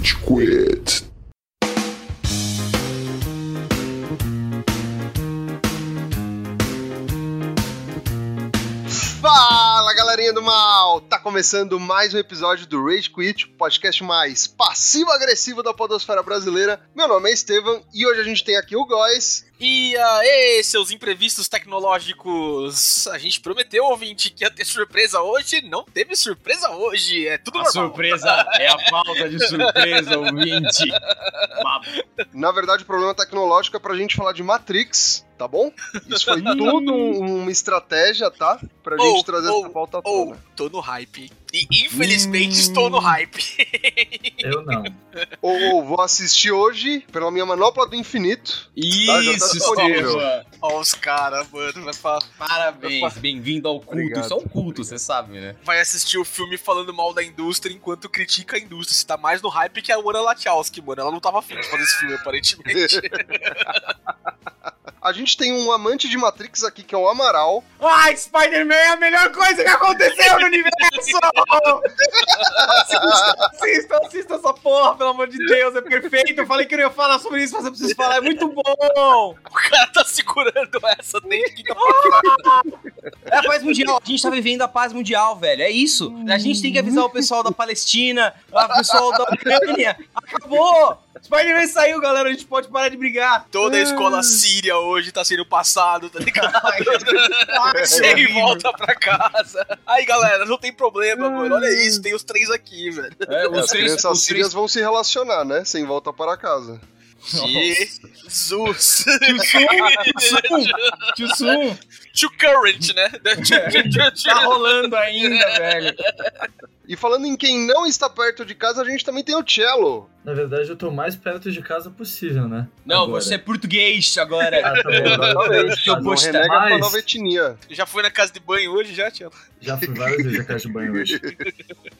Rage Quit. Fala galerinha do mal! Tá começando mais um episódio do Rage Quit, podcast mais passivo-agressivo da podosfera brasileira. Meu nome é Estevam e hoje a gente tem aqui o Góis. E aí, seus imprevistos tecnológicos? A gente prometeu, ouvinte, que ia ter surpresa hoje, não teve surpresa hoje, é tudo A normal. surpresa é a falta de surpresa, ouvinte. Na verdade, o problema tecnológico é pra gente falar de Matrix, tá bom? Isso foi tudo um- uma estratégia, tá? Pra gente Ou, trazer ou, essa pauta Ou, tona. tô no hype. E infelizmente Hum. estou no hype. Eu não. Ou, ou vou assistir hoje pela minha manopla do infinito. Tá, tá Isso. Silva. Ó, os caras, mano, vai, fa- Parabéns, bem-vindo ao culto. Obrigado. Isso é um culto, você sabe, né? vai assistir o filme falando mal da indústria enquanto critica a indústria. Você tá mais no hype que a Ana Lachowski, mano. Ela não tava afim de fazer esse filme, aparentemente. A gente tem um amante de Matrix aqui que é o Amaral. Ai, Spider-Man é a melhor coisa que aconteceu no universo! assista, assista, assista essa porra, pelo amor de Deus, é perfeito. Eu falei que eu não ia falar sobre isso, mas eu preciso falar, é muito bom! o cara tá segurando essa desde quinta-feira. É a paz mundial, a gente tá vivendo a paz mundial, velho. É isso. A gente tem que avisar o pessoal da Palestina, o pessoal da Ucrânia. Acabou! Spider-Man saiu, galera. A gente pode parar de brigar. Toda a Ah. escola síria hoje tá sendo passado, tá ligado? Chega e horrível. volta pra casa. Aí, galera, não tem problema, mano. Olha isso, tem os três aqui, velho. É, os As três, crianças os três... vão se relacionar, né? Sem volta para casa. Jesus. Tio Sum, To current, né? tá rolando ainda, velho. E falando em quem não está perto de casa, a gente também tem o Cello. Na verdade, eu tô mais perto de casa possível, né? Não, Agora. você é português agora. Ah, tá bom. Não renega mais. nova etnia. Já foi na casa de banho hoje, já, Tiago? Já fui várias vezes a casa de banho hoje.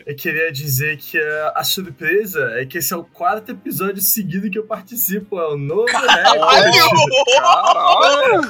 Eu queria dizer que a surpresa é que esse é o quarto episódio seguido que eu participo. É o novo.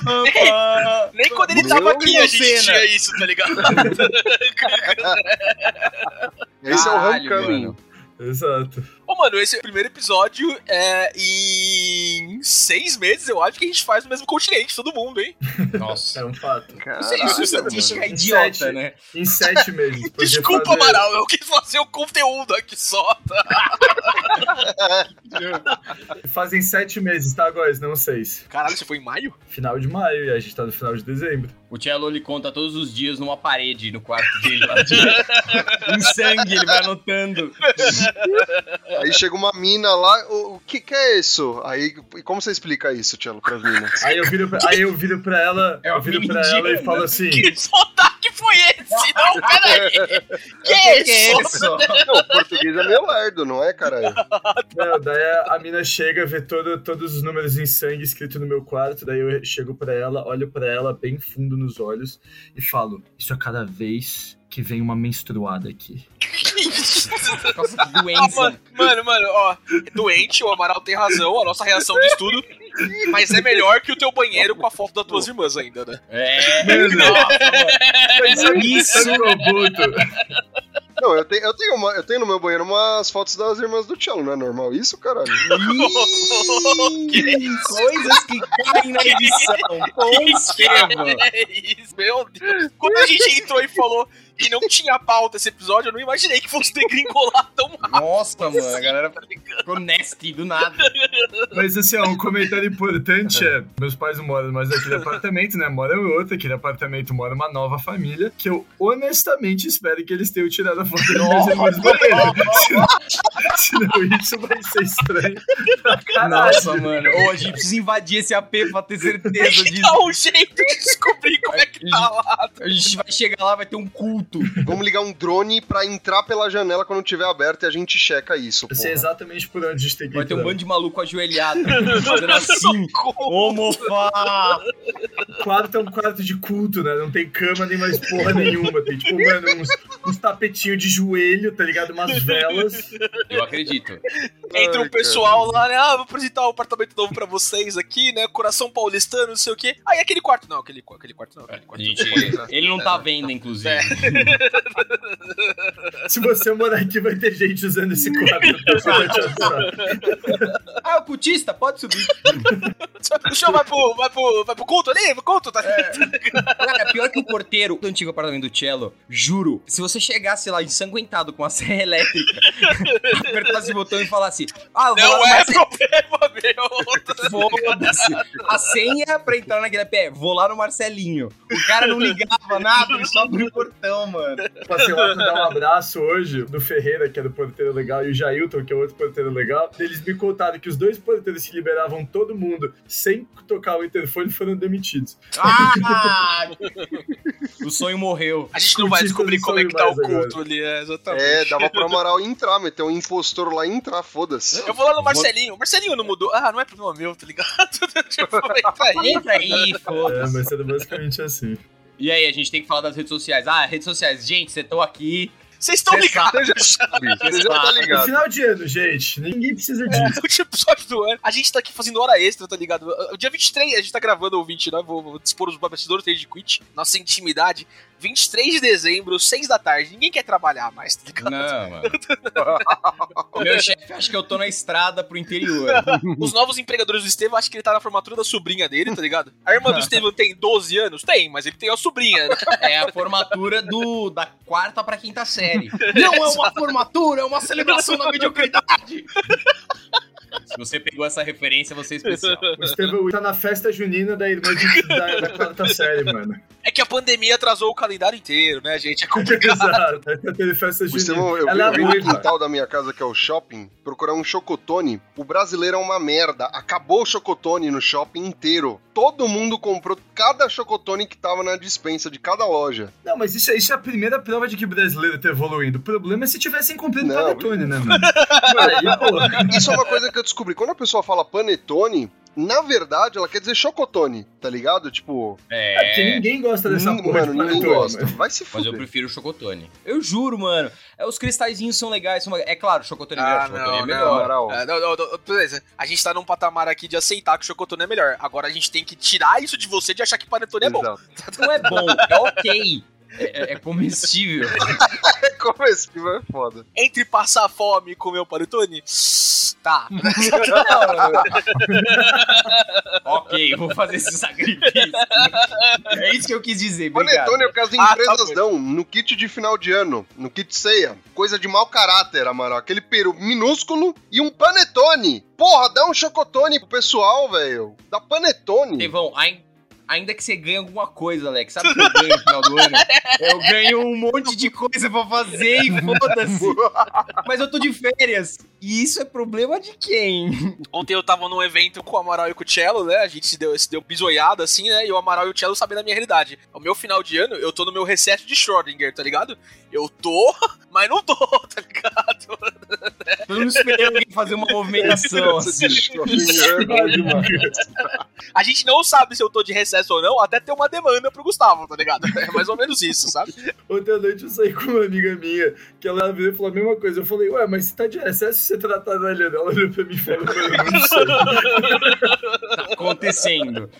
Opa! Nem quando ele Meu tava aqui a gente tinha isso, tá ligado? Esse é o Homecoming. mano. Exato. Ô, mano, esse primeiro episódio é em seis meses, eu acho que a gente faz no mesmo continente, todo mundo, hein? Nossa. É um fato. Isso, isso é estatística mano. idiota, Sete. né? Em sete meses. Desculpa, fazer- Amaral, eu quis fazer o conteúdo aqui só, tá? Fazem sete meses, tá, Góis? Não seis. Caralho, você foi em maio? Final de maio e a gente tá no final de dezembro. O Cello ele conta todos os dias numa parede no quarto dele. lá de- em sangue, ele vai anotando. Aí chega uma mina lá, o, o que que é isso? Aí, e como você explica isso, Cello, pras minas? Aí eu viro pra, aí eu viro pra ela, É eu viro pra ela e falo assim. Que sotaque foi esse? Não, peraí. Que é isso? Não, o português é meio lerdo, não é, caralho? Não, daí a, a mina chega, vê todo, todos os números em sangue escrito no meu quarto, daí eu chego pra ela, olho pra ela bem fundo nos olhos e falo: Isso é cada vez que vem uma menstruada aqui. Que que Ah, doença. mano, mano, mano, ó, é doente, o Amaral tem razão, a nossa reação diz tudo, mas é melhor que o teu banheiro com a foto das tuas irmãs ainda, né? É. Mano. Nossa, mano. Isso. Não, eu tenho, eu, tenho uma- eu tenho no meu banheiro umas fotos das irmãs do Cello, não é normal isso, caralho? Ih, Coisas que caem na edição. Com. É isso, meu Deus. Quando a gente entrou e falou que não tinha pauta esse episódio, eu não imaginei que fosse degringolar tão rápido. Nossa, mano, a galera ficou nasty do nada. Mas assim, ó, um comentário importante é: meus pais não moram mais naquele apartamento, né? Moram em outro, aquele apartamento mora uma nova família, que eu honestamente espero que eles tenham tirado a foto dos meus irmãos do banheiro. Senão, senão isso vai ser estranho. Nossa, mano. Ô, a gente precisa invadir esse AP pra ter certeza disso. Dá um jeito de descobrir como é que tá lá. A gente vai chegar lá, vai ter um culto. Vamos ligar um drone pra entrar pela janela quando tiver aberto e a gente checa isso, Eu sei exatamente por onde a gente tem que Vai ter um bando de maluco ajoelhado, fazendo assim. Homofá! O quarto é um quarto de culto, né? Não tem cama nem mais porra nenhuma. Tem, tipo, mano, uns, uns tapetinhos de joelho, tá ligado? Umas velas. Eu acredito. Entra um pessoal lá, né? Ah, vou apresentar um apartamento novo pra vocês aqui, né? Coração paulistano, não sei o quê. Aí aquele quarto. Não, aquele, aquele quarto não, aquele quarto. gente, não ele não tá vendo, inclusive. É. Se você morar aqui, vai ter gente usando esse quadro. Ah, o cultista, pode subir. O show vai pro, vai, pro, vai pro culto ali? Pro culto, tá? Cara, pior que o porteiro do antigo apartamento do Cello, juro, se você chegasse lá ensanguentado com a serra elétrica, apertasse o botão e falasse, ah, eu vou lá Não no é Marcelo, problema meu. foda-se. A senha pra entrar naquele pé, vou lá no Marcelinho. O cara não ligava nada, ele só abriu o portão, mano. Passei lá pra dar um abraço hoje do Ferreira, que era o porteiro legal, e o Jailton, que é outro porteiro legal. Eles me contaram que os dois porteiros que liberavam todo mundo sem tocar o interfone foram demitidos. Ah! o sonho morreu. A gente não vai descobrir como é que tá o culto ali, é, exatamente. É, dava pro Amaral entrar, meter um impostor lá e entrar, foda-se. Eu vou lá no Marcelinho. O Marcelinho não mudou. Ah, não é problema meu, tá ligado? tipo, entra aí. Entra aí, É, foda-se. mas era basicamente assim. E aí, a gente tem que falar das redes sociais. Ah, redes sociais. Gente, vocês estão aqui. Vocês estão ligados? Você já sabe, você já tá No ligado. final de ano, gente, ninguém precisa É, disso. o último episódio do ano. A gente tá aqui fazendo hora extra, tá ligado? O dia 23, a gente tá gravando o 29, vou, vou dispor os bastidores de quit, nossa intimidade. 23 de dezembro, 6 da tarde. Ninguém quer trabalhar mais, tá ligado? Não, mano. Meu chefe acha que eu tô na estrada pro interior. Os novos empregadores do Estevam acham que ele tá na formatura da sobrinha dele, tá ligado? A irmã do Estevam tem 12 anos? Tem, mas ele tem a sobrinha. né? É a formatura do, da quarta pra quinta série. Não é uma formatura, é uma celebração da mediocridade. Se você pegou essa referência, você é especial. O Estevão tá na festa junina da irmã de, da, da quarta série, mano. É que a pandemia atrasou o calendário inteiro, né, gente? É complicado. Exato. Aí Teve festa O junina. Estevão, eu Ela vi, é eu vi no quintal da minha casa, que é o shopping, procurar um chocotone. O brasileiro é uma merda. Acabou o chocotone no shopping inteiro. Todo mundo comprou cada chocotone que tava na dispensa de cada loja. Não, mas isso, isso é a primeira prova de que o brasileiro tá evoluindo. O problema é se tivessem cumprido Não. panetone, né, mano? Aí, pô. Isso é uma coisa que eu descobri. Quando a pessoa fala panetone, na verdade ela quer dizer chocotone, tá ligado? Tipo, É porque É, ninguém gosta dessa nin- porra mano, de ninguém gosta. Vai se mas eu fuder. prefiro o chocotone. Eu juro, mano. É, os cristalzinhos são legais. São... É claro, o chocotone é melhor. Ah, chocotone não, é melhor. É, não, não, não, beleza. A gente tá num patamar aqui de aceitar que o chocotone é melhor. Agora a gente tem que tirar isso de você de achar que panetone é bom. Não é bom, é ok. É, é- é comestível. É comestível, é foda. Entre passar fome e comer o panetone, tá. ok, vou fazer esse sacrifício. É isso que eu quis dizer. Obrigado. Panetone é por causa de Ah, tá empresas bom. dão no kit de final de ano, no kit ceia. Coisa de mau caráter, Amaral. Aquele peru minúsculo e um panetone. Porra, dá um chocotone pro pessoal, velho. Dá panetone. Estevão, ai- ainda que você ganhe alguma coisa, Alex, sabe o que eu ganho no final do ano? Eu ganho um monte de coisa pra fazer e foda-se. Mas eu tô de férias. E isso é problema de quem? Ontem eu tava num evento com o Amaral e com o Cello, né? A gente se deu, se deu bisoiada assim, né? E o Amaral e o Cello sabem da minha realidade. O meu final de ano, eu tô no meu recesso de Schrödinger, tá ligado? Eu tô, mas não tô, tá ligado? Todo mundo esperando alguém fazer uma movimentação assim. A gente não sabe se eu tô de recesso ou não, até ter uma demanda pro Gustavo, tá ligado? É mais ou menos isso, sabe? Outra noite eu saí com uma amiga minha, que ela veio e falou a mesma coisa. Eu falei, ué, mas você tá de recesso, você tá trabalhando. Ela olhou pra mim e falou, eu não sei. Tá acontecendo.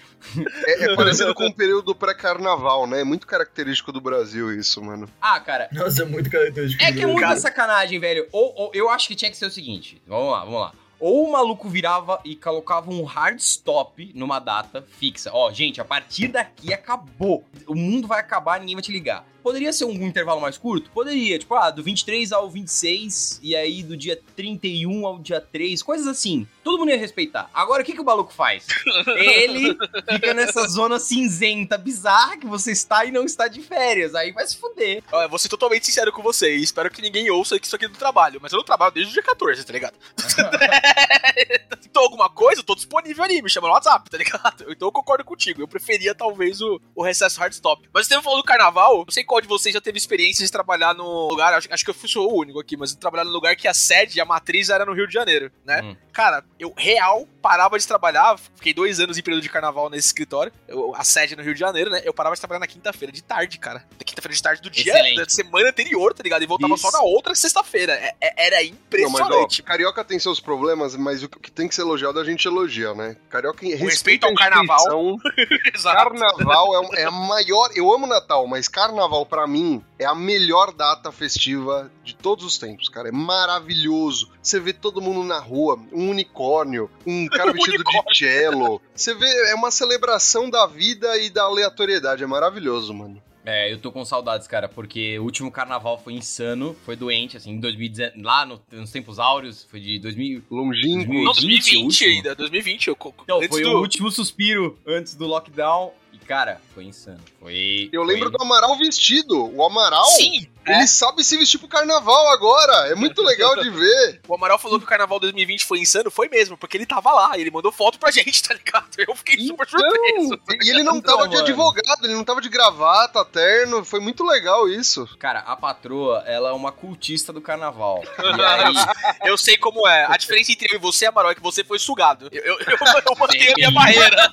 É, é parecido com o período pré-carnaval, né? É muito característico do Brasil isso, mano. Ah, cara, Nossa, é muito característico. É do que é muita sacanagem, velho. Ou, ou- eu acho que tinha que ser o seguinte. Vamos lá, vamos lá. Ou o maluco virava e colocava um hard stop numa data fixa. Ó, gente, a partir daqui acabou. O mundo vai acabar, ninguém vai te ligar. Poderia ser um intervalo mais curto? Poderia. Tipo, ah, do 23 ao 26, e aí do dia 31 ao dia 3, coisas assim. Todo mundo ia respeitar. Agora, o que, que o maluco faz? Ele fica nessa zona cinzenta bizarra que você está e não está de férias. Aí vai se fuder. Eu vou ser totalmente sincero com você espero que ninguém ouça isso aqui do trabalho, mas eu não trabalho desde o dia 14, tá ligado? então alguma coisa, eu tô disponível ali, me chama no WhatsApp, tá ligado? Então eu concordo contigo, eu preferia talvez o, o recesso hard stop. Mas você falou do carnaval, sei qual de vocês já teve experiência de trabalhar no lugar, acho, acho que eu fui sou o único aqui, mas trabalhar no lugar que a sede, a matriz era no Rio de Janeiro, né? Hum. Cara, eu real parava de trabalhar, fiquei dois anos em período de carnaval nesse escritório, eu- a sede no Rio de Janeiro, né? Eu parava de trabalhar na quinta-feira, de tarde, cara. Sexta-feira de tarde do dia Excelente. da semana anterior, tá ligado? E voltava Isso. só na outra sexta-feira. É- é- era Não, mas, ó, impressionante. carioca tem seus problemas, mas o que tem que ser elogiado a gente elogia, né? Carioca respeito respeita ao a carnaval. Carnaval é, é a maior. Eu amo Natal, mas Carnaval pra mim é a melhor data festiva de todos os tempos, cara. É maravilhoso. Você vê todo mundo na rua, um unicórnio, um cara vestido de cello. Você vê, é uma celebração da vida e da aleatoriedade. É maravilhoso, mano. É, eu tô com saudades, cara, porque o último carnaval foi insano, foi doente, assim, em 2019, lá no- nos tempos áureos, foi de 2000. Longínquo. Não, 2020 2020 último. ainda, 2020. Eu, Então, foi do- o último suspiro antes do lockdown. E, cara, foi insano. Foi. Eu foi- lembro do Amaral vestido. O Amaral, Sim, ele é. sabe se vestir pro carnaval agora. É muito legal de ver. O Amaral falou que o carnaval 2020 foi insano, foi mesmo, porque ele tava lá, ele mandou foto pra gente, tá ligado? Eu fiquei super surpreso. E ele não Então, tava de mano. advogado, ele não tava de gravata, terno. Foi muito legal isso. Cara, a patroa, ela é uma cultista do carnaval. E aí, Eu sei como é. A diferença entre eu e você, Amaral, é que você foi sugado. Eu, eu, eu, eu mantenho a minha barreira.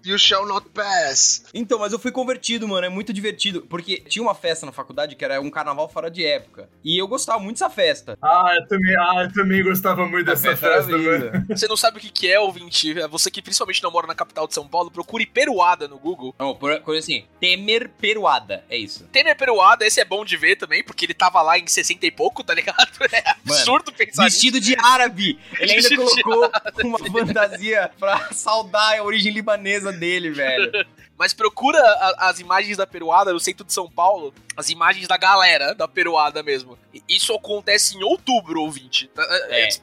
You shall not pass. Então, mas eu fui convertido, mano. É muito divertido. Porque tinha uma festa na faculdade que era um carnaval fora de época. E eu gostava muito dessa festa. Ah, eu também, ah, eu também gostava muito dessa A festa, linda. mano. Você não sabe o que é, ouvinte? É Você que principalmente não mora na capital de São Paulo, procure Peruada no Google. Não, por coisa assim, Temer Peruada. É isso. Temer Peruada, esse é bom de ver também, porque ele tava lá em 60 e pouco, tá ligado? É absurdo pensar nisso. Vestido de árabe. Ele ainda colocou uma fantasia pra saudar a origem libanesa dele, velho. Mas procura a- as imagens da Peruada no centro de São Paulo, as imagens da galera da Peruada mesmo. Isso acontece em outubro, ouvinte. É. As-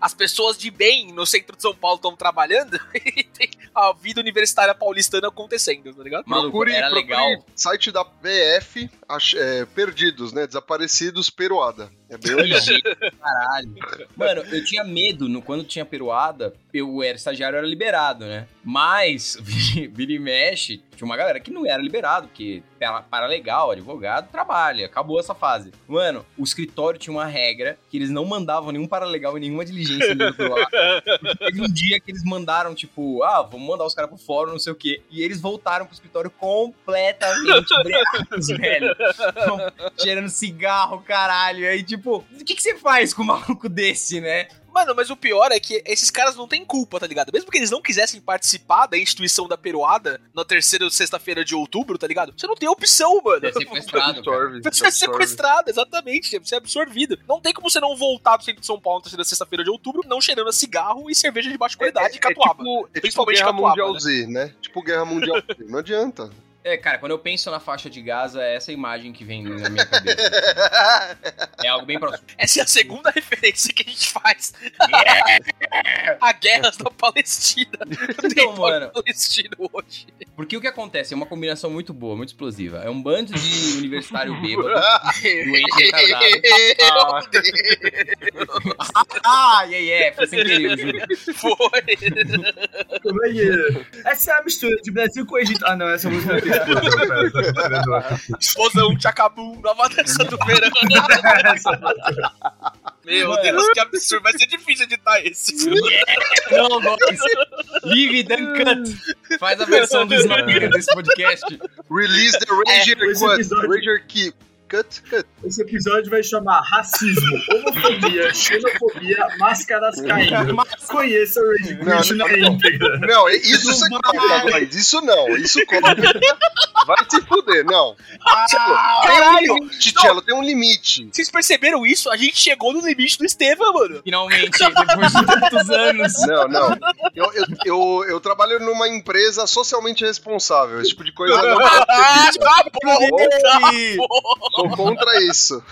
As pessoas de bem no centro de São Paulo estão trabalhando e tem a vida universitária paulistana acontecendo, tá ligado? Maluco, procure, era procure legal. site da PF, ach- é, perdidos, né? Desaparecidos, peruada. É bem legal. Caralho. Mano, eu tinha medo no, quando tinha peruada, eu era estagiário, eu era liberado, né? Mas, vira e mexe, tinha uma galera que não era liberado, porque para, para legal, advogado, trabalha, acabou essa fase. Mano, o escritório tinha uma regra que eles não mandavam nenhum paralegal e nenhuma diligência no outro lado. Teve um dia que eles mandaram, tipo, ah, vamos mandar os caras pro fórum, não sei o quê. E eles voltaram pro escritório completamente breados, velho. Cheirando cigarro, caralho. E aí, tipo, o que, que você faz com um maluco desse, né? Mano, mas o pior é que esses caras não têm culpa, tá ligado? Mesmo que eles não quisessem participar da instituição da Peruada na terceira sexta-feira de outubro, tá ligado? Você não tem opção, mano. É sequestrado. Absorve, Você é sequestrado, exatamente. Você é absorvido. Não tem como você não voltar do centro de São Paulo na terceira sexta-feira de outubro, não cheirando a cigarro e cerveja de baixa qualidade e catuaba. É tipo, é tipo Principalmente Guerra catuaba, Mundial né? Z, né? Tipo Guerra Mundial Z. Não adianta. É, cara, quando eu penso na faixa de Gaza, é essa imagem que vem na minha cabeça. É algo bem próximo. Essa é a segunda referência que a gente faz. a guerra da Palestina. Então, mano. palestino hoje. Porque o que acontece é uma combinação muito boa, muito explosiva. É um bando de universitário bêbado, doente retardado. Ah, yeah, yeah, foi sem querer, eu juro. Foi. Como é que é? Essa é a mistura de Brasil com Egito. Ah, não, essa música não tem explosão, tchacabum, nova dança do verão. Meu. Deus, que absurdo. Vai ser difícil editar esse. Não, guys. Live Dan Cut. Faz a versão do Snyder desse podcast. Release the Ranger episódio- Ranger Key. Cut, cut. Esse episódio vai chamar Racismo, Homofobia, Xenofobia, Máscaras Caindo. Conheça o Rage Não, Quit na não, não. íntegra. Não, isso você corta. Isso não, isso corta. Vai se fuder, não. Tchelo, tem um limite, Tchelo, tem um limite. Vocês perceberam isso? A gente chegou no limite do Estevam, mano. Finalmente, depois de tantos anos. Não, não. Eu, eu, eu, eu trabalho numa empresa socialmente responsável. Esse tipo de coisa não pode Ah, ser dita. Sou contra isso.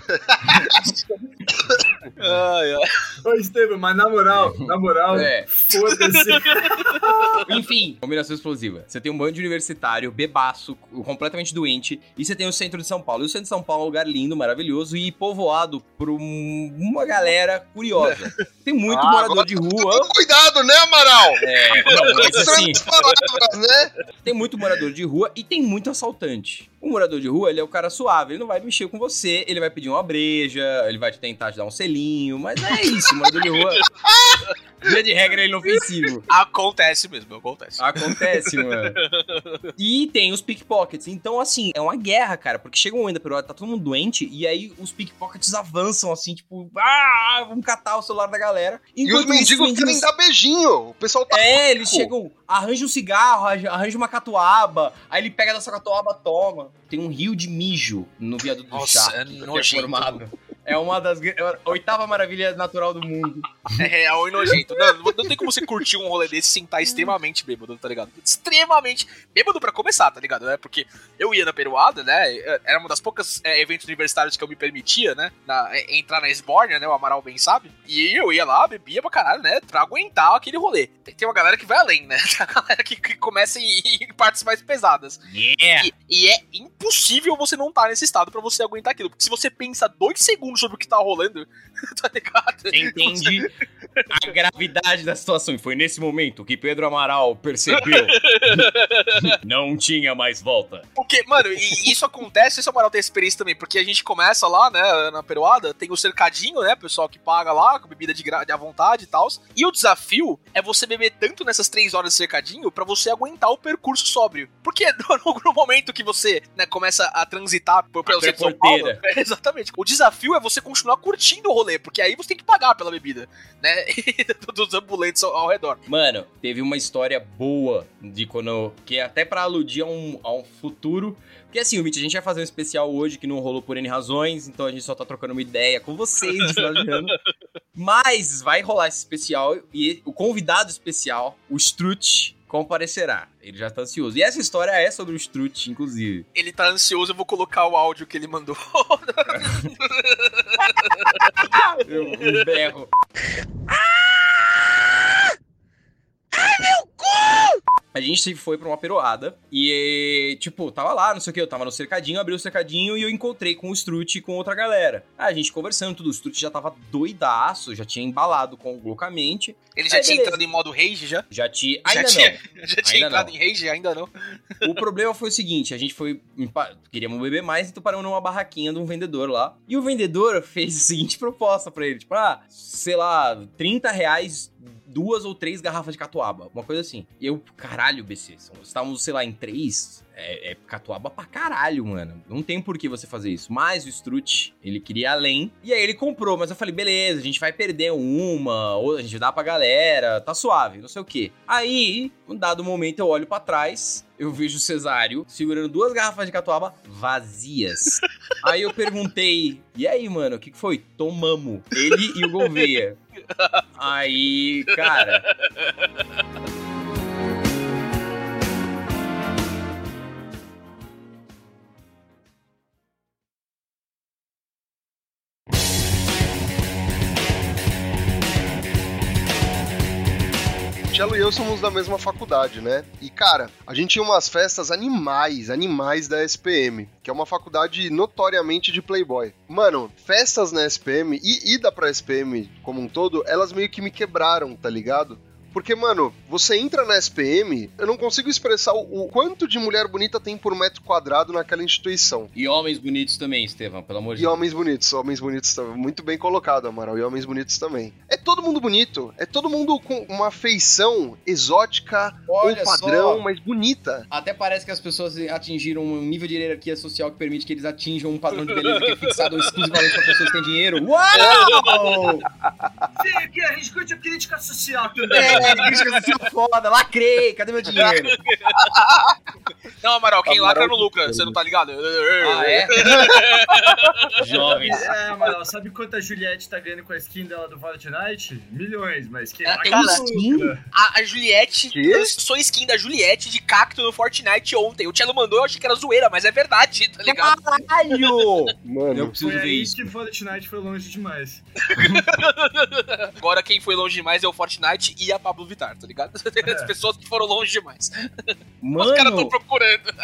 Ai, ai. Ô, Estevam, mas na moral, na moral, É. foda-se. Enfim, combinação explosiva. Você tem um bando de universitário, bebaço, completamente doente, e você tem o centro de São Paulo. E o centro de São Paulo é um lugar lindo, maravilhoso e povoado por um- uma galera curiosa. Tem muito Ah, morador agora de rua. Cuidado, né, Amaral? É, não, mas assim, palavras, né? tem muito morador de rua e tem muito assaltante. O morador de rua, ele é o cara suave, ele não vai mexer com você, ele vai pedir uma breja, ele vai te tentar te dar um selinho, mas é isso, morador de rua. Via de regra é inofensivo. Acontece mesmo, acontece. Acontece, mano. E tem os pickpockets. Então, assim, é uma guerra, cara. Porque chega um momento da periódica, tá todo mundo doente, e aí os pickpockets avançam, assim, tipo, ah, vamos catar o celular da galera. E os Enquanto isso, mendigos querem dar beijinho. O pessoal tá. É, eles chegam, arranja um cigarro, arranja- uma catuaba, aí ele pega dessa catuaba, toma. Tem um rio de mijo no viaduto do Nossa, chá. é é nojento. formado. É uma das é a oitava maravilha natural do mundo. É real e nojento. Não, não tem como você curtir um rolê desse sem estar extremamente bêbado, tá ligado? Extremamente bêbado pra começar, tá ligado? É porque eu ia na peruada, né? Era uma das poucas é, eventos universitários que eu me permitia, né? Na- é, entrar na Esbórnia, né? O Amaral bem sabe. E eu ia lá, bebia pra caralho, né? Pra aguentar aquele rolê. Tem, tem uma galera que vai além, né? Tem a galera que, que começa em, em partes mais pesadas. Yeah! E, e é impossível você não estar nesse estado pra você aguentar aquilo. Porque se você pensa dois segundos sobre o que tá rolando, tá ligado? Você entende a gravidade da situação. E foi nesse momento que Pedro Amaral percebeu. Não tinha mais volta. Porque, mano, e isso acontece, isso é moral ter experiência também, porque a gente começa lá, né, na peruada, tem o cercadinho, né, pessoal que paga lá, com bebida de, gra- de à vontade e tal. E o desafio é você beber tanto nessas três horas de cercadinho pra você aguentar o percurso sóbrio. Porque no, no momento que você, né, começa a transitar por, pelo centro de São Paulo, é, exatamente. O desafio é você continuar curtindo o rolê, porque aí você tem que pagar pela bebida, né, dos ambulantes ao, ao redor. Mano, teve uma história boa de quando. Que é até pra aludir a um, a um futuro. Porque assim, o Mitch, a gente vai fazer um especial hoje que não rolou por N razões, então a gente só tá trocando uma ideia com vocês. Mas vai rolar esse especial e o convidado especial, o Strut, comparecerá. Ele já tá ansioso. E essa história é sobre o Strut, inclusive. Ele tá ansioso, eu vou colocar o áudio que ele mandou. Eu, berro. A gente foi pra uma peroada e, tipo, tava lá, não sei o que, eu tava no cercadinho, abri o cercadinho e eu encontrei com o Strut e com outra galera. Ah, a gente conversando, tudo, o Strut já tava doidaço, já tinha embalado com loucamente, Ele já É, tinha beleza. entrado em modo rage já? já tinha... Já Ainda tinha, não. já tinha Ainda entrado não. em rage? Ainda não. O problema foi o seguinte, a gente foi... Queríamos beber mais, então paramos numa barraquinha de um vendedor lá. E o vendedor fez a seguinte proposta pra ele, tipo, ah, sei lá, 30 reais duas ou três garrafas de catuaba, uma coisa assim. E eu, caralho, BC, estávamos, sei lá, em três, é, é catuaba pra caralho, mano. Não tem por que você fazer isso. Mas o Strut, ele queria além. E aí ele comprou, mas eu falei, beleza, a gente vai perder uma, ou a gente dá pra galera, tá suave, não sei o quê. Aí, um dado momento, eu olho pra trás, eu vejo o Cesário segurando duas garrafas de catuaba vazias. aí eu perguntei, e aí, mano, o que que foi? Tomamos. Ele e o Gouveia. Aí, cara, Cello e eu somos da mesma faculdade, né? E, cara, a gente tinha umas festas animais, animais da SPM, que é uma faculdade notoriamente de playboy. Mano, festas na SPM e ida pra SPM como um todo, elas meio que me quebraram, tá ligado? Porque, mano, você entra na SPM, eu não consigo expressar o, o quanto de mulher bonita tem por metro quadrado naquela instituição. e homens bonitos também, Estevão, pelo amor de E Deus. homens bonitos, homens bonitos também. Muito bem colocado, Amaral. E homens bonitos também. É todo mundo bonito. É todo mundo com uma feição exótica Olha ou padrão, só. mas bonita. Até parece que as pessoas atingiram um nível de hierarquia social que permite que eles atinjam um padrão de beleza que é fixado exclusivamente para pessoas que têm dinheiro. Uau! Vem aqui, a gente curte a crítica social também. É, crítica social foda, lacrei, cadê meu dinheiro? Não, Amaral, quem Amaral lacra não que lucra, você não tá ligado? Ah, é? Jovens. É, Amaral, sabe quanto a Juliette tá ganhando com a skin dela do Fortnite? Milhões, mas que Ela tem skin? A, a Juliette, lançou skin da Juliette de cacto no Fortnite ontem. O Cello mandou, eu achei que era zoeira, mas é verdade, tá ligado? Caralho! Eu Mano, preciso Foi ver aí isso. que Fortnite foi longe demais. Agora quem foi longe demais é o Fortnite e a Pablo Vittar, tá ligado? As pessoas que foram longe demais. Os caras tão Mano, procurando.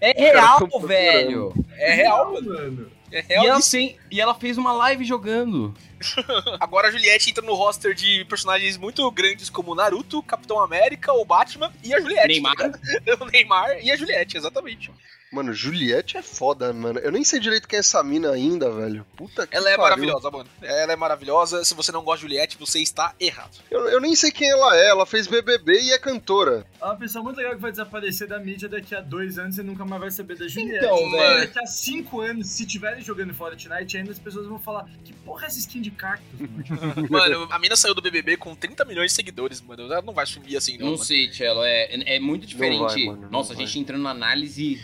é caras real, procurando. É velho. real, mano. mano. É E real. ela, tem, e ela fez uma live jogando. Agora a Juliette entra no roster de personagens muito grandes como Naruto, Capitão América, o Batman e a Juliette. Neymar. tá o Neymar e a Juliette, exatamente. Mano, Juliette é foda, mano. Eu nem sei direito quem é essa mina ainda, velho. Puta que Ela é pariu. maravilhosa, mano. Ela é maravilhosa. Se você não gosta de Juliette, você está errado. Eu, eu nem sei quem ela é. Ela fez BBB e é cantora. É uma pessoa muito legal que vai desaparecer da mídia daqui a dois anos e nunca mais vai saber da Juliette. Então, velho. Daqui a cinco anos, se tiverem jogando Fortnite, ainda as pessoas vão falar que porra é essa skin de cactus, mano? Mano, a mina saiu do BBB com 30 milhões de seguidores, mano. Ela não vai sumir assim, não. Não mano. sei, Cello, é, é muito diferente. vai, mano, Nossa, a vai. gente entrando na análise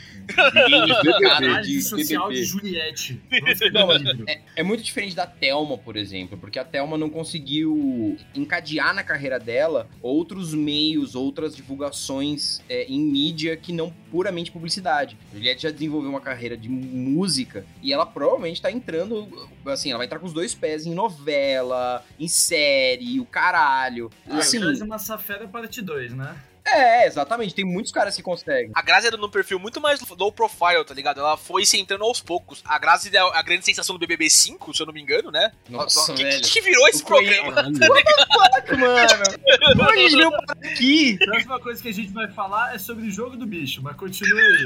de social de BBB. Juliette. Não, é, é muito diferente da Thelma, por exemplo, porque a Thelma não conseguiu encadear na carreira dela outros meios, outras divulgações é, em mídia que não puramente publicidade. A Juliette já desenvolveu uma carreira de música e ela provavelmente tá entrando, assim, ela vai entrar com os dois pés em novela, em série, o caralho. Ah, Assim, traz uma safera parte 2, né? É, exatamente, tem muitos caras que conseguem. A Grazi era num perfil muito mais low profile, tá ligado? Ela foi se entrando aos poucos. A Grazi é a grande sensação do BBB 5, se eu não me engano, né? Nossa, O que, velho. que, que virou esse O programa? mano. Como a gente veio parar aqui? Próxima coisa que a gente vai falar é sobre o jogo do bicho, mas continua aí.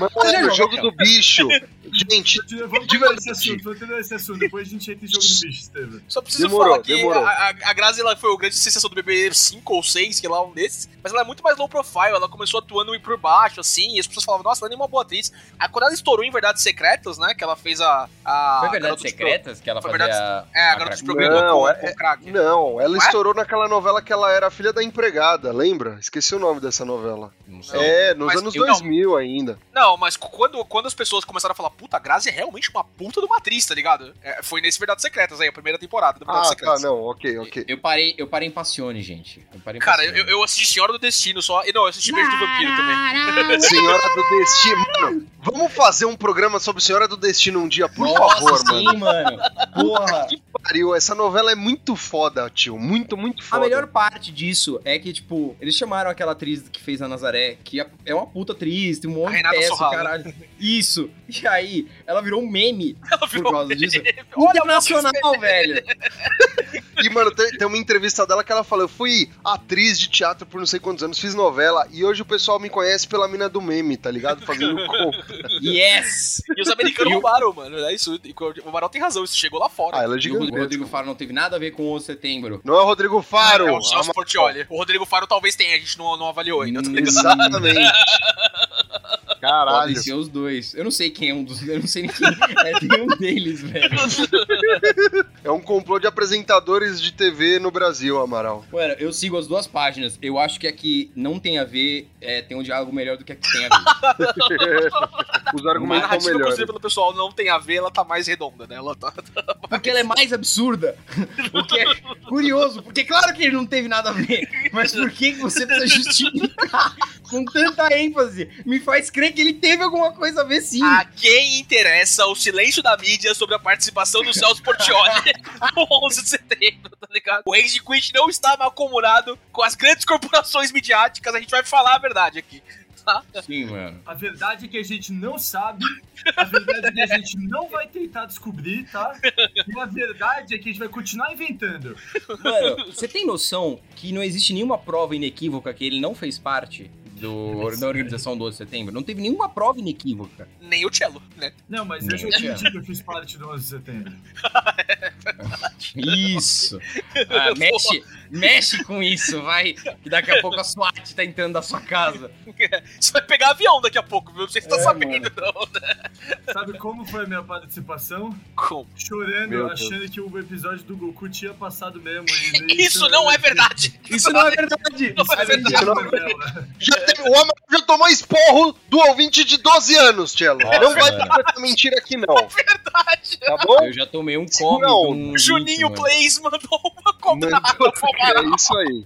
Mano, o jogo do bicho. Gente, terminar esse verdade. assunto, vamos terminar esse assunto. Depois a gente entra em jogo do bicho, Estevam. Só preciso Demorou, falar que demorou. a, a, a Grazi ela foi o grande sensação do BBB 5 ou 6, que lá um desses. Mas ela é muito mais low profile. Ela começou atuando por baixo, assim. E as pessoas falavam, nossa, ela é nem uma boa atriz. Aí quando ela estourou em Verdades Secretas, né? Que ela fez a. a Foi Verdades Secretas que ela Foi fazia... Verdades- Pro- É, a garota de programa Não, com, é- com o crack. não, ela Não é? estourou naquela novela que ela era filha da empregada, lembra? Esqueci o nome dessa novela. Não sei. é, nos mas anos eu não. 2000 ainda. Não, mas quando, quando as pessoas começaram a falar, puta, a Grazi é realmente uma puta de uma atriz, tá ligado? É, foi nesse Verdades Secretas aí, a primeira temporada do Verdades Ah, tá, Secretas. não, ok, ok. Eu parei, eu parei em Passione, gente. Eu parei em Cara, Passione. eu, eu assisti Senhora do Destino só. E não, eu assisti Beijo do Vampiro também. Senhora do Destino. Mano, vamos fazer um programa sobre Senhora do Destino um dia, por Nossa, favor, sim, mano. mano. Porra. Que pariu, essa novela é muito foda, tio. Muito, muito A foda. melhor parte disso é que, tipo, eles chamaram aquela atriz que fez a Nazaré, que é- é uma puta atriz, tem um monte A de peça, caralho. Isso. E aí, ela virou um meme Ela por virou causa disso. Olha, Internacional, velho. E, mano, tem, tem uma entrevista dela que ela fala: Eu fui atriz de teatro por não sei quantos anos, fiz novela, e hoje o pessoal me conhece pela mina do meme, tá ligado? Fazendo com. Yes! E os americanos o- roubaram, mano. É isso. O Amaral tem razão, isso chegou lá fora. Ah, ela é E o gigantesca. Rodrigo Faro não teve nada a ver com o 11 de setembro. Não é o Rodrigo Faro. É o Celso a- Portioli. O Rodrigo Faro talvez tenha, a gente não, não avaliou ainda. tá? Exatamente. Caralho. Podem ser os dois. Eu não sei quem é um dos. Eu não sei nem quem é tem um deles, velho. É um complô de apresentadores de TV no Brasil, Amaral. Mano, eu sigo as duas páginas. Eu acho que a que não tem a ver é, tem um diálogo melhor do que a que tem a ver. Os A argumentos são melhores. pelo pessoal não tem a ver, ela tá mais redonda, né? Ela tá. Porque ela é mais absurda. O que é curioso, porque claro que ele não teve nada a ver. Mas por que você precisa justificar com tanta ênfase? Me faz crer que ele teve alguma coisa a ver sim. A quem interessa o silêncio da mídia sobre a participação do Celso Portioli no 11 de setembro, tá ligado? O Rage Quit não está malcomunado com as grandes corporações midiáticas, a gente vai falar a verdade aqui. Tá? Sim, mano. A verdade é que a gente não sabe, a verdade é que a gente não vai tentar descobrir, tá? E a verdade é que a gente vai continuar inventando. Mano, você tem noção que não existe nenhuma prova inequívoca que ele não fez parte do, da organização do 11 de setembro? Não teve nenhuma prova inequívoca. Nem o Cello, né? Não, mas eu já Não, admiti que eu fiz parte do 11 de setembro. Isso. Ah, mexe, mexe com isso, vai. Que daqui a pouco a SWAT tá entrando na sua casa. Você vai pegar avião daqui a pouco, viu? Não sei se você tá É, sabendo, não. né? Sabe como foi a minha participação? Como? Chorando, Meu Deus. achando que o episódio do Goku tinha passado mesmo ainda. Isso não é verdade! Isso não é verdade. Não é Isso verdade. é novela. Já teve- o Amaral já tomou esporro do ouvinte de 12 anos, Tchelo. Não vai mano. falar essa mentira aqui, não. Verdade! Tá bom? Eu já tomei um come um Juninho mano. Plays mandou uma contrata Mandou-. É isso aí.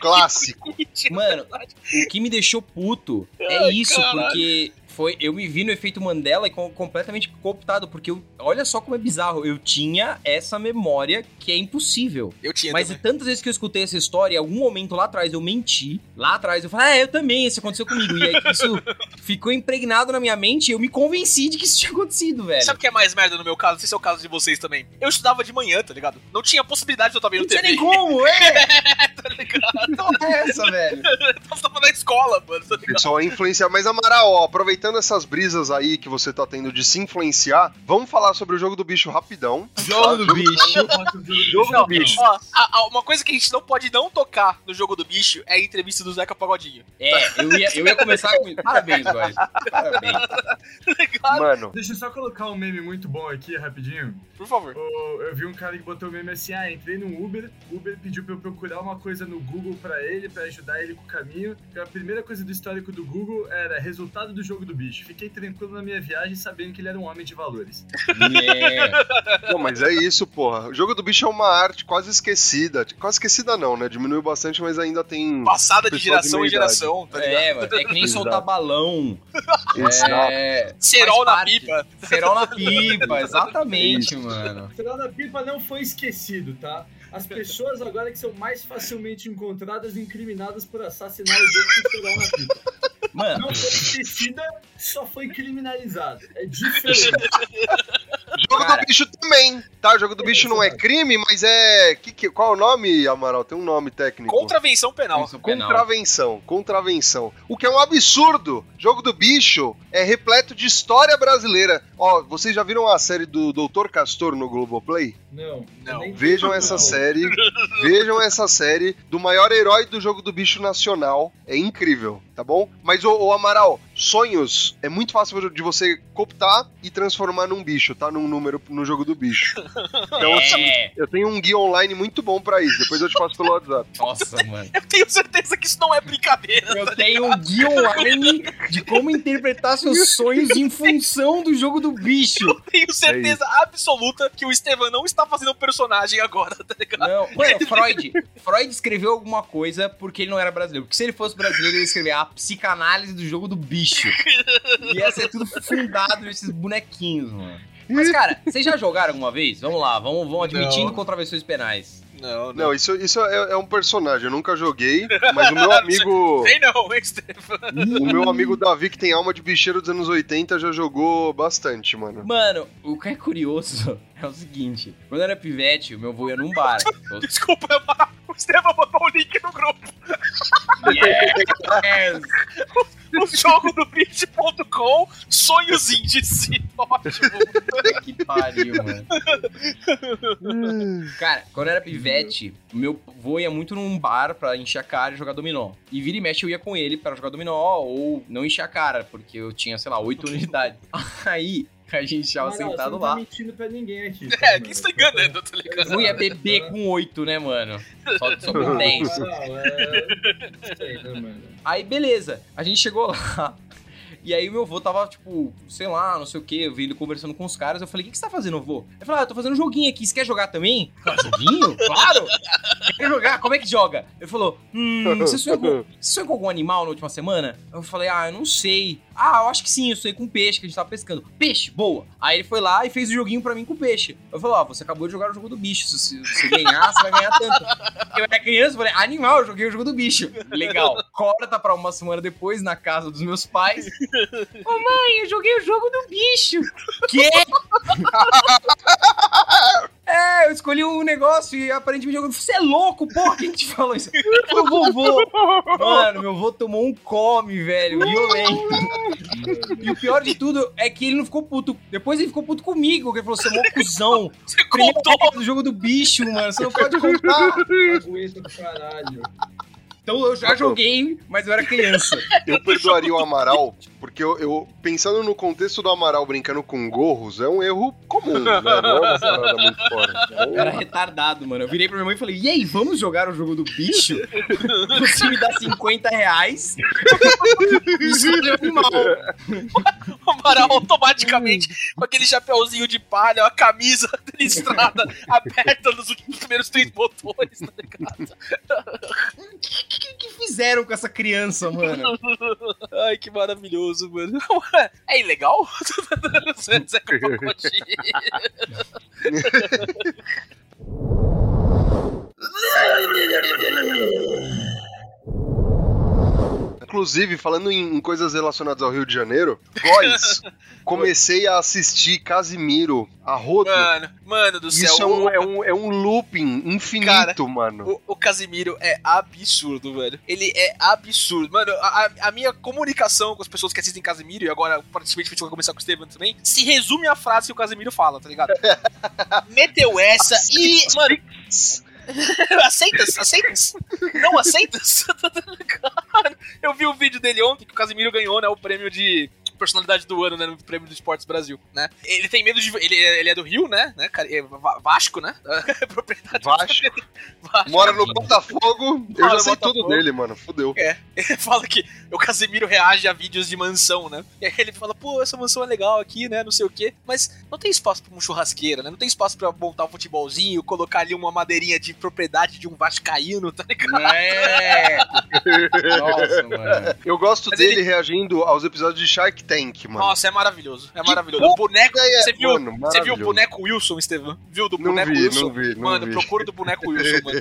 Clássico. Mano, o que me deixou puto é isso, caralho. porque foi, eu me vi no efeito Mandela e com- completamente cooptado, porque eu, olha só como é bizarro, eu tinha essa memória que é impossível. Eu tinha Mas também. tantas vezes que eu escutei essa história, em algum momento lá atrás eu menti. Lá atrás eu falei, ah, eu também, isso aconteceu comigo. E aí isso ficou impregnado na minha mente e eu me convenci de que isso tinha acontecido, velho. Sabe o que é mais merda no meu caso? Não sei se é o caso de vocês também. Eu estudava de manhã, tá ligado? Não tinha possibilidade de eu estar vendo Não tinha TV. nem como, é! tá ligado? Então é essa, velho. Eu tava na escola, mano, tá ligado? É influenciar. Mas, Amaral, ó, aproveitando aproveitando essas brisas aí que você tá tendo de se influenciar, vamos falar sobre o jogo do bicho rapidão. Jogo do bicho. Jogo do bicho. Ó, a- a- uma coisa que a gente não pode não tocar no jogo do bicho é a entrevista do Zeca Pagodinho. É, eu ia, eu ia começar com. Parabéns, guys. Parabéns. Mano, Deixa eu só colocar um meme muito bom aqui, rapidinho. Por favor. Eu vi um cara que botou o meme assim, ah, entrei no Uber, o Uber pediu pra eu procurar uma coisa no Google pra ele, pra ajudar ele com o caminho. E a primeira coisa do histórico do Google era resultado do jogo do bicho. Fiquei tranquilo na minha viagem sabendo que ele era um homem de valores. É. Pô, mas é isso, porra. O jogo do bicho é uma arte quase esquecida. Quase esquecida não, né? Diminuiu bastante, mas ainda tem. Passada de Pessoal de geração em geração, tá ligado? É, mano. É que nem Exato. soltar balão. Exato. É. Cerol na pipa. Cerol na pipa, exatamente, mano. O Serol na Pipa não foi esquecido, tá? As pessoas agora que são mais facilmente encontradas e incriminadas por assassinar os outros que Serol na Pipa. Mano, Não foi esquecida, só foi criminalizada. É diferente. Jogo Cara. do bicho também, tá? O jogo do bicho não é crime, mas é. Que, que, qual é o nome, Amaral? Tem um nome técnico. Contravenção penal. isso penal. Contravenção, contravenção. O que é um absurdo. Jogo do bicho é repleto de história brasileira. Ó, vocês já viram a série do Doutor Castor no Globoplay? Não. Não. Vejam essa Não. série. Vejam essa série do maior herói do jogo do bicho nacional. É incrível, tá bom? Mas, ô, Amaral, sonhos é muito fácil de você cooptar e transformar num bicho, tá? Num número no jogo do bicho. Então, assim, é. eu tenho um guia online muito bom pra isso. Depois eu te passo pelo WhatsApp. Nossa, mano. Eu tenho certeza que isso não é brincadeira. Eu tenho um guia online de como interpretar seus sonhos em função do jogo do bicho. Eu tenho certeza absoluta que o Estevam não está fazendo um personagem agora, tá ligado? Não, mano, Freud. Freud escreveu alguma coisa porque ele não era brasileiro. Porque se ele fosse brasileiro, ele ia escrever a psicanálise do jogo do bicho. E ia ser tudo fundado nesses bonequinhos, mano. Mas, cara, vocês já jogaram alguma vez? Vamos lá, vamos, vamos admitindo Não. contravenções penais. Não, Não, isso, isso é, é um personagem. Eu nunca joguei, mas o meu amigo. Sei não, hein, Estevam? O meu amigo Davi, que tem alma de bicheiro dos anos 80, já jogou bastante, mano. Mano, o que é curioso é o seguinte: quando eu era pivete, o meu avô ia num bar. Eu- Desculpa, Amaral. o Estevam botou o link no grupo. Yes! O jogo do bicho.com, sonhos índice. Ótimo. que pariu, mano. Cara, quando eu era pivete, meu avô ia muito num bar pra encher a cara e jogar dominó. E vira e mexe eu ia com ele pra jogar dominó ou não encher a cara, porque eu tinha, sei lá, 8 anos de idade. Aí, a gente tava Amaral, sentado você não lá. tá mentindo pra ninguém aqui. tá, É, mano? quem você tá enganando, tá ligado? Eu ia beber com 8, né, mano? Só, só com 10. Amaral, é... Aí, né, mano? Aí, beleza. A gente chegou lá. E aí, meu avô tava, tipo, sei lá, não sei o que, eu vi ele conversando com os caras. Eu falei, o que, que você tá fazendo, avô? Ele falou, ah, eu tô fazendo um joguinho aqui, você quer jogar também? Eu falei, joguinho? Claro! Quer jogar? Como é que joga? Ele falou, hum, você sonhou, com, você sonhou com algum animal na última semana? Eu falei, ah, eu não sei. Ah, eu acho que sim, eu sonhei com peixe, que a gente tava pescando. Peixe, boa! Aí ele foi lá e fez o joguinho pra mim com peixe. Eu falei, ó, você acabou de jogar o jogo do bicho, se você ganhar, você vai ganhar tanto. Eu era criança, eu falei, animal, eu joguei o jogo do bicho. Legal. Corta pra uma semana depois na casa dos meus pais. Ô mãe, eu joguei o jogo do bicho. Quê? É, eu escolhi um negócio e aparentemente jogou. Você é louco, porra, quem te falou isso? Foi o vovô. Mano, meu avô tomou um come, velho, violento. E o pior de tudo é que ele não ficou puto. Depois ele ficou puto comigo, que ele falou: você é mó cuzão. Você contou. do jogo do bicho, mano. Você não pode contar. Do caralho. Então eu já joguei, mas eu era criança. Eu perdoaria o Amaral, porque eu, eu- pensando no contexto do Amaral brincando com gorros, é um erro comum, né? Não é uma muito fora. Eu era retardado, mano. Eu virei pra minha mãe e falei: E aí, vamos jogar o jogo do bicho? Você me dá 50 reais. Isso é animal. O Amaral automaticamente com aquele chapeuzinho de palha, a camisa listrada aberta nos últimos primeiros três botões, tá ligado? O que, que- que fizeram com essa criança, mano? Ai, que maravilhoso, mano. É ilegal? Zé Pacote. Inclusive, falando em, em coisas relacionadas ao Rio de Janeiro, Góis, comecei a assistir Casimiro a rodo. Mano, mano do céu. Isso é um, é, um, é um looping infinito, Cara, mano. O, o Casimiro é absurdo, velho. Ele é absurdo. Mano, a, a- minha comunicação com as pessoas que assistem Casimiro, e agora praticamente a gente vai começar com o Estevam também, se resume à frase que o Casimiro fala, tá ligado? Meteu essa e. Mano, aceitas? Aceitas? Não aceitas? Eu vi o vídeo dele ontem que o Casimiro ganhou, né? O prêmio de personalidade do ano, né? No prêmio do Esportes Brasil, né? Ele tem medo de. Ele, é- ele é do Rio, né? né? cara? É Va- Vasco, né? Propriedade. Vasco. Vasco. Mora no Botafogo, eu já sei Botafogo. tudo dele, mano. Fudeu. Ele fala que o Casemiro reage a vídeos de mansão, né? E aí ele fala, pô, essa mansão é legal aqui, né? Não sei o quê. Mas não tem espaço pra uma churrasqueira, né? Não tem espaço pra montar um futebolzinho, colocar ali uma madeirinha de propriedade de um vascaíno, tá ligado? É. Nossa, mano. Eu gosto Mas dele ele- reagindo aos episódios de Shark Tank, mano. Nossa, é maravilhoso. É maravilhoso. O boneco. Você viu, mano, você viu o boneco Wilson, Estevam? Viu do Não boneco vi, Wilson? não vi, não mano, vi. procura do boneco Wilson, mano.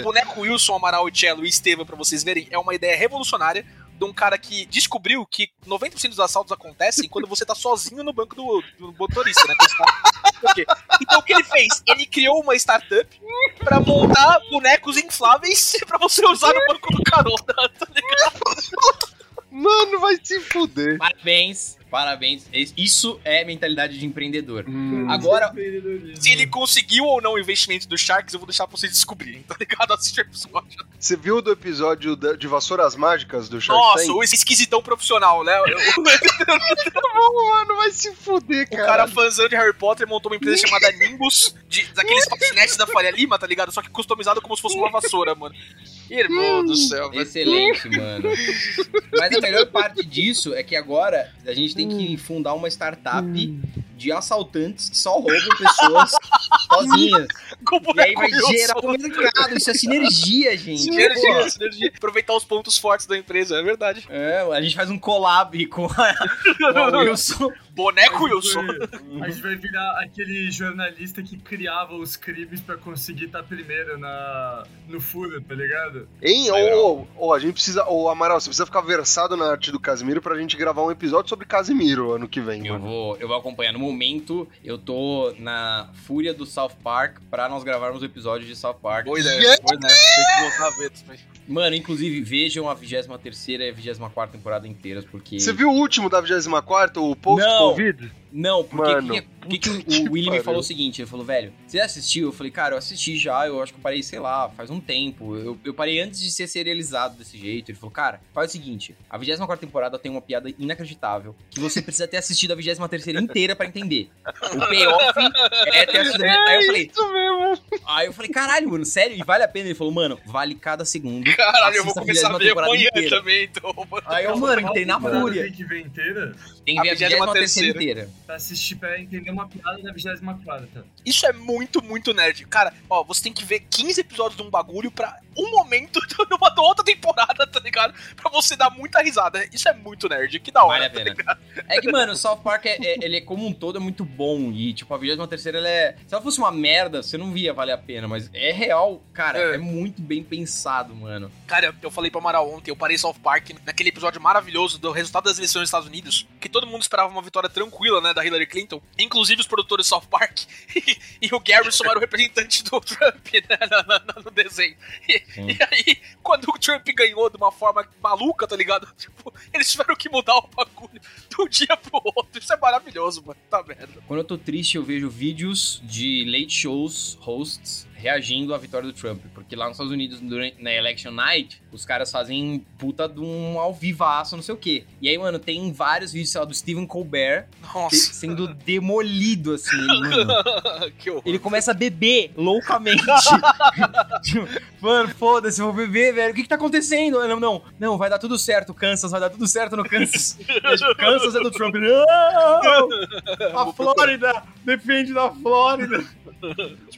O boneco Wilson, Amaral e Cello e Estevam, pra vocês verem, é uma ideia revolucionária de um cara que descobriu que 90% dos assaltos acontecem quando você tá sozinho no banco do, do motorista, né? Então o que ele fez? Ele criou uma startup pra montar bonecos infláveis pra você usar no banco do carona. tá ligado? Mano, vai se fuder. Parabéns, parabéns. Isso é mentalidade de empreendedor. Hum. Agora, Se ele conseguiu ou não o investimento do Sharks, eu vou deixar pra vocês descobrirem, tá ligado? Assiste o episódio. Você viu do episódio de Vassouras Mágicas do Shark Nossa, Tank? o esquisitão profissional, né? O, Mano, vai se fuder, o cara. cara fãzão de Harry Potter montou uma empresa chamada Nimbus, de, daqueles patinetes da Faria Lima, tá ligado? Só que customizado como se fosse uma vassoura, mano. Irmão do céu, velho. excelente, mano. Mas a melhor parte disso é que agora a gente tem que fundar uma startup de assaltantes que só roubam pessoas sozinhas. Com o E aí boneco vai gerar um mercado. Isso é sinergia, gente. Sinergia, Pô. sinergia. Aproveitar os pontos fortes da empresa, é verdade. É, a gente faz um collab com a, com a Wilson. Boneco Wilson. A gente vai virar aquele jornalista que criava os crimes pra conseguir estar primeiro na, no furo, tá ligado? Hein? Ô, ô, ô, a gente precisa. Ô, Amaral, você precisa ficar versado na arte do Casimiro pra gente gravar um episódio sobre Casimiro ano que vem, Eu mano. vou, eu vou acompanhar. No momento, eu tô na fúria do South Park pra nós gravarmos o episódio de South Park. Boa ideia, Yeah. boa ideia. Tem que voltar a ver também. Mano, inclusive, vejam a 23 e a 24 temporada inteiras, porque... Você viu o último da 24, o post-Covid? Não, porque Mano, que, que, que o, que o William me falou o seguinte, ele falou, velho, você assistiu? Eu falei, cara, eu assisti já, eu acho que eu parei, sei lá, faz um tempo. Eu, eu parei antes de ser serializado desse jeito. Ele falou, cara, faz o seguinte, a 24 temporada tem uma piada inacreditável, que você precisa ter assistido a 23 inteira pra entender. O payoff é ter assistido... Aí eu falei, Isso mesmo. aí eu falei, caralho, mano, sério? E vale a pena? Ele falou, mano, vale cada segundo. Caralho, eu vou começar a 20ª ver temporada amanhã inteira. também, então. Aí eu, mano, entrei na fúria. Tem que ver inteira Tem que ver a A 23 23ª inteira. pra assistir, pra entender uma piada da 24 tá? Isso é muito, muito nerd. Cara, ó, você tem que ver 15 episódios de um bagulho pra um momento numa outra temporada, tá ligado? Pra você dar muita risada. Isso é muito nerd. Que da Vale hora. a pena. É que, mano, o South Park, é, é- ele é como um todo, é muito bom. E, tipo, a 23 ela é... Se ela fosse uma merda, você não via valer a pena. Mas é real, cara. É. É, muito bem pensado, mano. Cara, eu falei pra Amaral ontem, eu parei South Park naquele episódio maravilhoso do resultado das eleições dos Estados Unidos, que todo mundo esperava uma vitória tranquila, né, da Hillary Clinton, inclusive os produtores de South Park, e, o Garrison era o representante do Trump, né, na- na- no desenho. E, Sim. e aí, quando o Trump ganhou de uma forma maluca, tá ligado? Tipo, eles tiveram que mudar o bagulho de um dia pro outro. Isso é maravilhoso, mano. Tá merda. Quando eu tô triste, eu vejo vídeos de late shows, hosts, reagindo à vitória do Trump. Porque lá nos Estados Unidos, durante, na Election Night, os caras fazem puta de um ao vivaço, não sei o quê. E aí, mano, tem vários vídeos, sei lá, do Stephen Colbert sendo demolido, assim. Ele, mano, que horror. Ele começa a beber loucamente. Mano, foda-se, eu vou beber, velho. O que que tá acontecendo? Não, não, não, vai dar tudo certo, Kansas, vai dar tudo certo no Kansas. Kansas é do Trump. Não! A Flórida! Depende da Flórida.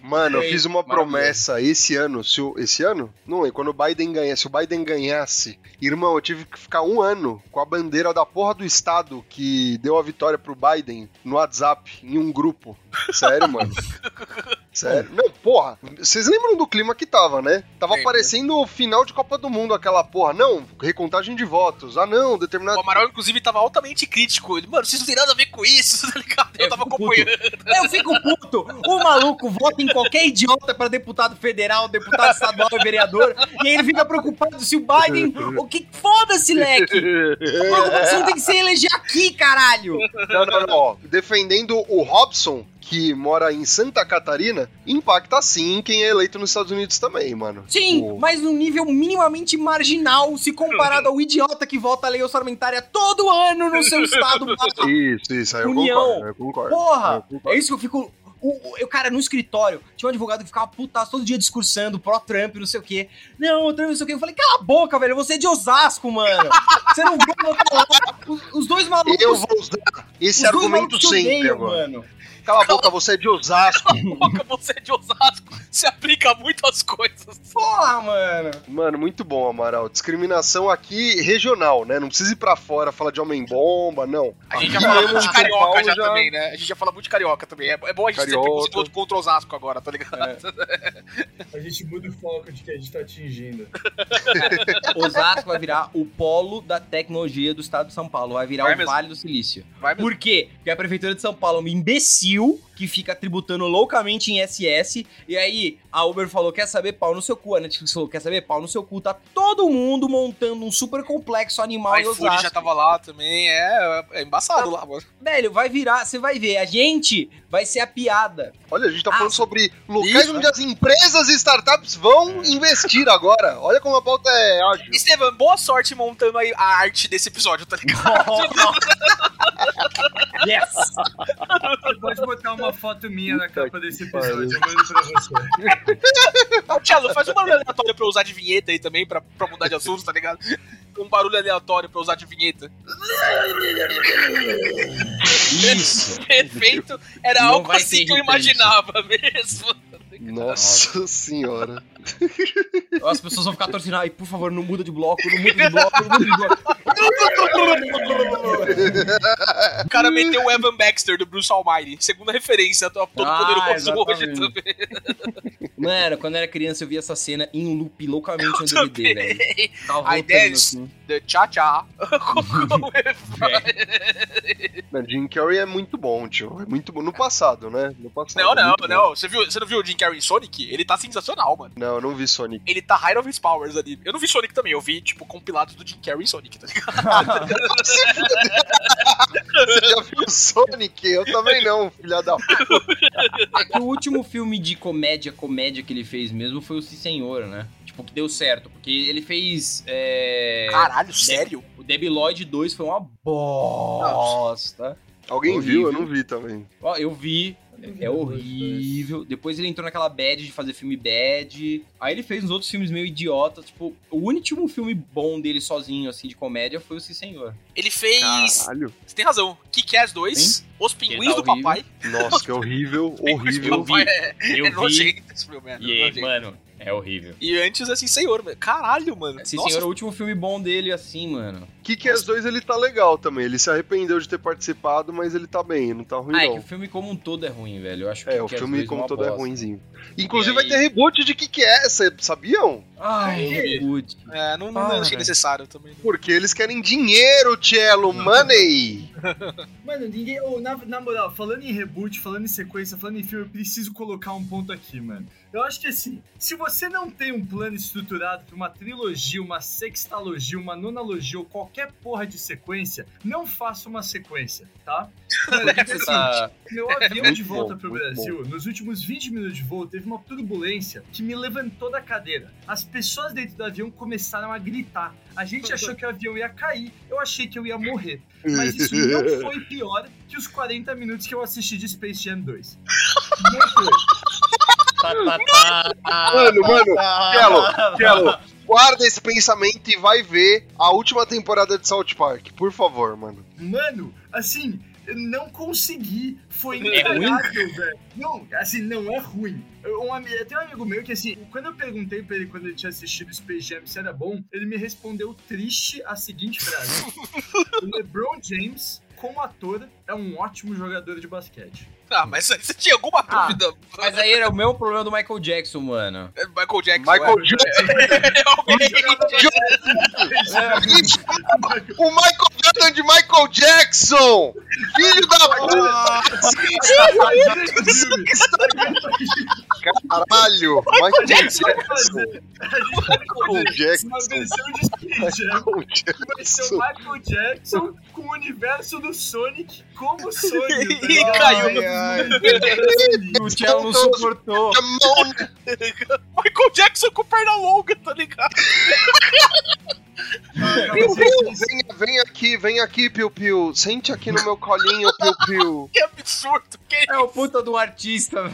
Mano, eu fiz uma maravilha. promessa esse ano. Se o, esse ano? Não, é quando o Biden ganha. Se o Biden ganhasse, irmão, eu tive que ficar um ano com a bandeira da porra do estado que deu a vitória pro Biden no WhatsApp, em um grupo. Sério, mano. Sério? Não, porra, vocês lembram do clima que tava, né? Tava Lembro. parecendo o final de Copa do Mundo, aquela porra. Não, recontagem de votos. Ah, não, determinado. O Amaral, inclusive, tava altamente crítico. Ele, mano, vocês não tem nada a ver com isso, tá ligado? Eu Eu tava fico puto. acompanhando. Eu fico puto. O maluco vota em qualquer idiota pra deputado federal, deputado estadual e vereador. E aí ele fica preocupado se o Biden. O que. Foda-se, leque! A preocupação tem que ser eleger aqui, caralho! Não, não, não. ó. Defendendo o Robson, que mora em Santa Catarina, impacta sim quem é eleito nos Estados Unidos também, mano. Sim, O- mas num nível minimamente marginal se comparado ao idiota que vota a lei orçamentária todo ano no seu estado. Isso, isso, aí eu União. concordo. Eu concordo. Porra! Eu concordo. É isso que eu fico. O, o- eu, cara, no escritório, tinha um advogado que ficava putaço todo dia discursando pró-Trump, não sei o quê. Não, o Trump, não sei o quê. Eu falei, cala a boca, velho. Você é de Osasco, mano. Você não votar lá. Os, os dois malucos. Eu vou usar esse argumento sempre odeiam, agora. mano. Cala a boca, você é de Osasco. Boca, você é de Osasco. Se aplica muito às coisas. Porra, mano. Mano, muito bom, Amaral. Discriminação aqui regional, né? Não precisa ir pra fora falar de homem-bomba, não. A gente já fala muito de carioca já, já- também, né? A gente já fala muito de carioca também. É, é bom a gente Carioca. preconceito contra Osasco agora, tá ligado? A gente muda o foco de que a gente tá atingindo. Osasco vai virar o polo da tecnologia do estado de São Paulo. Vai virar Vai o mesmo. Vale do Silício. Vai mesmo. Por quê? Porque a prefeitura de São Paulo é um imbecil you que fica tributando loucamente em SS. E aí a Uber falou: quer saber pau no seu cu? A Netflix falou: quer saber pau no seu cu? Tá todo mundo montando um super complexo animal A em Osasco. já tava lá também. É, é embaçado lá, mano. Velho, vai virar, você vai ver. A gente vai ser a piada. Olha, a gente tá Ah, falando sobre locais isso. onde as empresas e startups vão investir agora. Olha como a pauta é ágil. Estevam, boa sorte montando aí a arte desse episódio, tá ligado? yes! Você pode botar uma foto minha na capa desse episódio, eu mando pra você. Ô, Tchelo, faz um barulho aleatório pra eu usar de vinheta aí também, pra, pra mudar de assunto, tá ligado? Um barulho aleatório pra eu usar de vinheta. Isso! Perfeito, era Não algo assim que eu imaginava mesmo. Nossa senhora. As pessoas vão ficar torcendo. Ai, por favor, não muda de bloco, não muda de bloco, não muda de bloco. O cara meteu o Evan Baxter do Bruce Almighty. Segunda referência, tô todo Ah, poderoso hoje também. Mano, quando eu era criança, eu via essa cena em um loop loucamente no DVD, velho. Tava I dance assim. the cha-cha. Jim Carrey é muito bom, tio. É muito bom. No passado, né? No passado. Não, é não, bom. não. Você, viu, você não viu o Jim Carrey em Sonic? Ele tá sensacional, mano. Não, eu não vi Sonic. Ele tá high of his powers ali. Eu não vi Sonic também, eu vi, tipo, compilados do Jim Carrey em Sonic, tá ligado? Você já viu Sonic? Eu também não, filha da puta. É que o último filme de comédia, comédia que ele fez mesmo foi o Sim Senhor, né? Tipo, que deu certo. Porque ele fez. É... Caralho, sério? O Debi Lloyd 2 foi uma bosta. Alguém Horrível. viu? Eu não vi também. Ó, eu vi. É horrível. Depois ele entrou naquela bad de fazer filme bad. Aí ele fez uns outros filmes meio idiotas. Tipo, o último filme bom dele sozinho, assim, de comédia foi o Sim Senhor. Ele fez. Caralho. Você tem razão. Kick-Ass 2, Os Pinguins tá do horrível. Papai. Nossa, que horrível, horrível. Papai é, Eu é vi. nojento esse filme, é E aí, mano, é horrível. E antes, assim, Senhor, mano. Caralho, mano. Sim Nossa, Senhor, o último filme bom dele, assim, mano. Que que as dois ele tá legal também. Ele se arrependeu de ter participado, mas ele tá bem, não tá ruim Ah, é que não. o filme como um todo é ruim, velho. Eu acho que É, o que filme como uma todo é bosta. ruimzinho. Inclusive E vai ter reboot de que que é, sabiam? Ai, reboot. É, não, não Para. achei necessário também. Porque eles querem dinheiro, Cello, money. Mano, ninguém. ô, na, na moral, falando em reboot, falando em sequência, falando em filme, eu preciso colocar um ponto aqui, mano. Eu acho que assim, se você não tem um plano estruturado pra uma trilogia, uma sextalogia, uma nonalogia ou qualquer porra de sequência, não faça uma sequência, tá? Mano, porque, Você assim, tá... meu avião de volta bom, pro Brasil, nos últimos 20 minutos de voo, teve uma turbulência que me levantou da cadeira. As pessoas dentro do avião começaram a gritar. A gente achou que o avião ia cair, eu achei que eu ia morrer. Mas isso não foi pior que os 40 minutos que eu assisti de Space Jam 2. Não foi. Tá, tá, tá. Mano, mano, Cello, Cello, guarda esse pensamento e vai ver a última temporada de South Park, por favor, mano. Mano, assim, eu não consegui. Foi É impagável, velho. Não, assim, não é ruim. Eu, um, tem um amigo meu que, assim, quando eu perguntei pra ele quando ele tinha assistido Space Jam se era bom, ele me respondeu triste a seguinte frase: O LeBron James como ator, é um ótimo jogador de basquete. Ah, mas você tinha alguma Ah, dúvida? Mas aí era o mesmo problema do Michael Jackson, mano. É Michael Jackson. Michael é. Jackson. Realmente. O Michael Jordan de Michael Jackson! Filho da puta! Caralho! Michael Jackson! Michael Jackson. uma versão de. Michael Vai ser o Jackson. Michael Jackson com o universo do Sonic como sonho. E caiu Ai, ai. O Tchelo não suportou. Chamou- Michael Jackson com perna longa, tá ligado? Piu, piu, Vem, vem aqui, vem aqui, Piu Piu. Sente aqui no meu colinho, Piu Piu. Que absurdo. Que... É o puta do artista.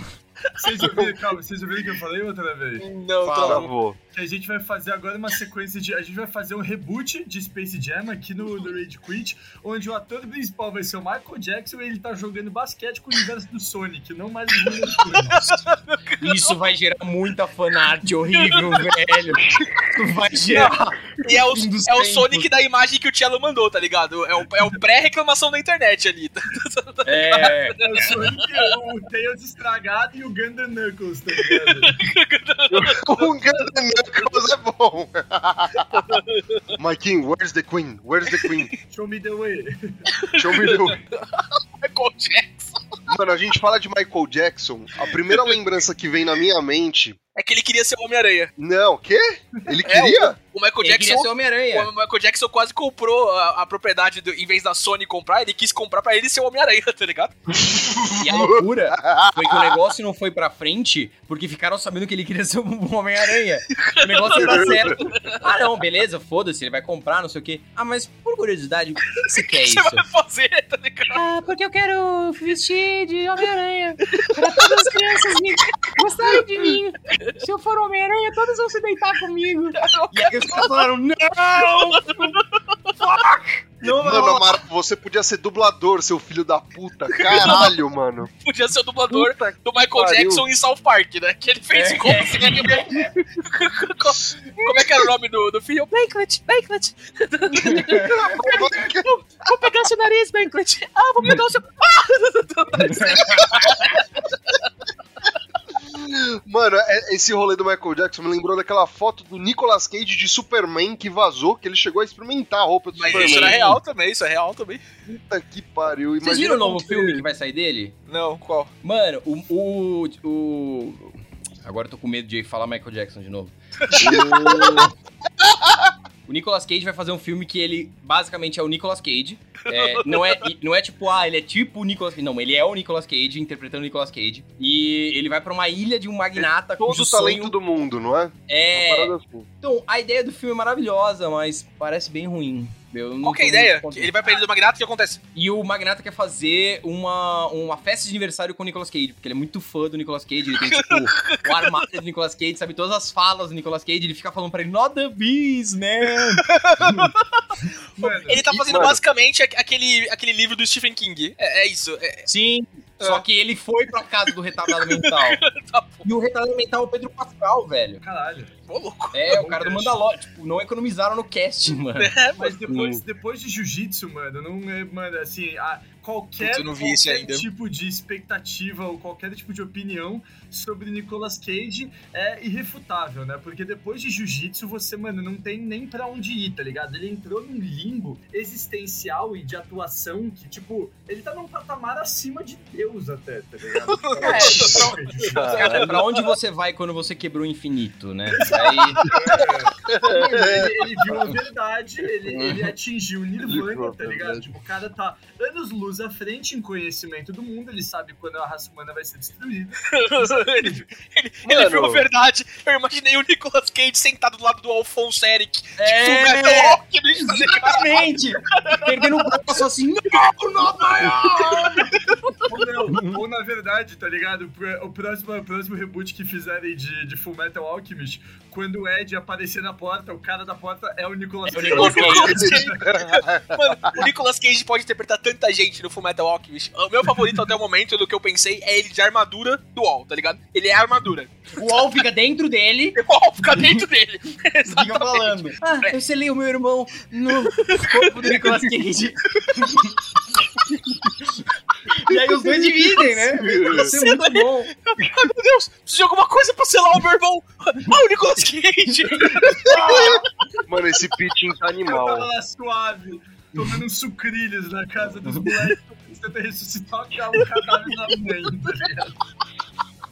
Vocês ouviram, calma, vocês ouviram o que eu falei outra vez? Não, Fala. tá Travou. Que a gente vai fazer agora uma sequência de. A gente vai fazer um reboot de Space Jam aqui no, no Rage Quit, onde o ator principal vai ser o Michael Jackson e ele tá jogando basquete com o universo do Sonic, não mais o Tunes. Isso vai gerar muita fanart horrível, velho. Isso vai gerar. E é o, é o. Sonic da imagem que o Cello mandou, tá ligado? É o, é o pré-reclamação da internet ali. É. É o Sonic, o Tails estragado e o Gundam Knuckles, tá ligado? Com o Gundam Knuckles é bom. Mikey, where's the queen? Where's the queen? Show me the way. Show me the Michael Jackson. Mano, a gente fala de Michael Jackson. A primeira lembrança que vem na minha mente. É que ele queria ser o Homem-Aranha. Não, quê? Ele É, queria? O Michael Ele queria Jackson. ser Homem-Aranha. O Michael Jackson quase comprou a, a propriedade, do, em vez da Sony comprar, ele quis comprar pra ele ser o Homem-Aranha, tá ligado? E a loucura foi que o negócio não foi pra frente porque ficaram sabendo que ele queria ser um Homem-Aranha. O negócio ia dar certo. Ah, não, beleza, foda-se, ele vai comprar, não sei o quê. Ah, mas por curiosidade, por que você quer O que isso? você vai fazer, tá ligado? Ah, porque eu quero vestir de Homem-Aranha. Pra todas as crianças me gostarem de mim. Se eu for Homem-Aranha, todos vão se deitar comigo. E aí os caras falaram, não! Fuck! Não Mano. Amaro, você podia ser dublador, seu filho da puta. Caralho, mano. Podia ser o dublador Puta do Michael pariu. Jackson em South Park, né? Que ele fez É. como Como é que era o nome do, do filho? Banklet, Banklet. Vou pegar seu nariz, Banklet. Ah, vou pegar o seu... Mano, é- esse rolê do Michael Jackson me lembrou daquela foto do Nicolas Cage de Superman que vazou, que ele chegou a experimentar a roupa do Mas Superman. isso era real também, isso é real também. Puta que pariu. Vocês viram o novo como filme que- que vai sair dele? Não, qual? Mano, o, o, o. Agora eu tô com medo de falar Michael Jackson de novo. O, o Nicolas Cage vai fazer um filme que ele basicamente é o Nicolas Cage. É, não, é, não é tipo, ah, ele é tipo o Nicolas Cage. Não, ele é o Nicolas Cage, interpretando o Nicolas Cage. E ele vai pra uma ilha de um magnata Todo cujo o talento sonho do mundo, não é? É. assim. Então, a ideia do filme é maravilhosa, mas parece bem ruim. Eu não Qual que é a ideia? Ele vai pra Ilha do Magnata, o que acontece? e o Magnata quer fazer uma, uma festa de aniversário com o Nicolas Cage, porque ele é muito fã do Nicolas Cage, ele tem, tipo, o armário do Nicolas Cage, sabe todas as falas do Nicolas Cage, ele fica falando pra ele, not the bees, man. Mano, Ele tá fazendo mano- basicamente aqu- aquele, aquele livro do Stephen King. É, é isso. É, Sim, só que ele foi pra casa do retardado mental. tá. E o retardado mental é o Pedro Pascal, velho. caralho. Ô, louco. É, o cara do Mandalorian, tipo, não economizaram no casting, mano. É, Mas mas depois, depois de jiu-jitsu, mano, não é, mano, assim, a, qualquer, qualquer ainda. tipo de expectativa ou qualquer tipo de opinião sobre Nicolas Cage é irrefutável, né? Porque depois de jiu-jitsu, você, mano, não tem nem pra onde ir, tá ligado? Ele entrou num limbo existencial e de atuação que, tipo, ele tá num patamar acima de Deus até, tá ligado? É, Cara, pra onde você vai quando você quebrou o infinito, né? Aí, ele, ele viu a verdade, ele, ele atingiu o Nirvana, tá ligado? Tipo, o cara tá anos luz à frente em conhecimento do mundo, ele sabe quando a raça humana vai ser destruída. ele, ele, ele viu a verdade. Eu imaginei o Nicolas Cage sentado do lado do Alphonse Eric. É. Tipo, Metal Alchemist, ligado? exatamente! Perdendo o braço assim, não, não, ou não, ou na verdade, tá ligado? O próximo, o próximo reboot que fizerem de, de Full Metal Alchemist, quando o Ed aparecer na porta, o cara da porta é o Nicolas É o Cage. Nicolas Cage. Mano, o Nicolas Cage pode interpretar tanta gente no Fullmetal Alchemist. O meu favorito até o momento, do que eu pensei, é ele de armadura do Wall, tá ligado? Ele é a armadura. O Wall fica dentro dele O Wall fica dentro dele. e fica falando. Ah, eu selei o meu irmão no corpo do Nicolas Cage. E aí os dois dividem, né? Isso é muito bom. Ai, meu Deus, preciso de alguma coisa pra selar o meu irmão. Ah, o Nicolas Cage. Mano, esse pitching tá animal. lá suave, tomando sucrilhos na casa dos moleques, tenta ressuscitar o cadáver da mãe, tá?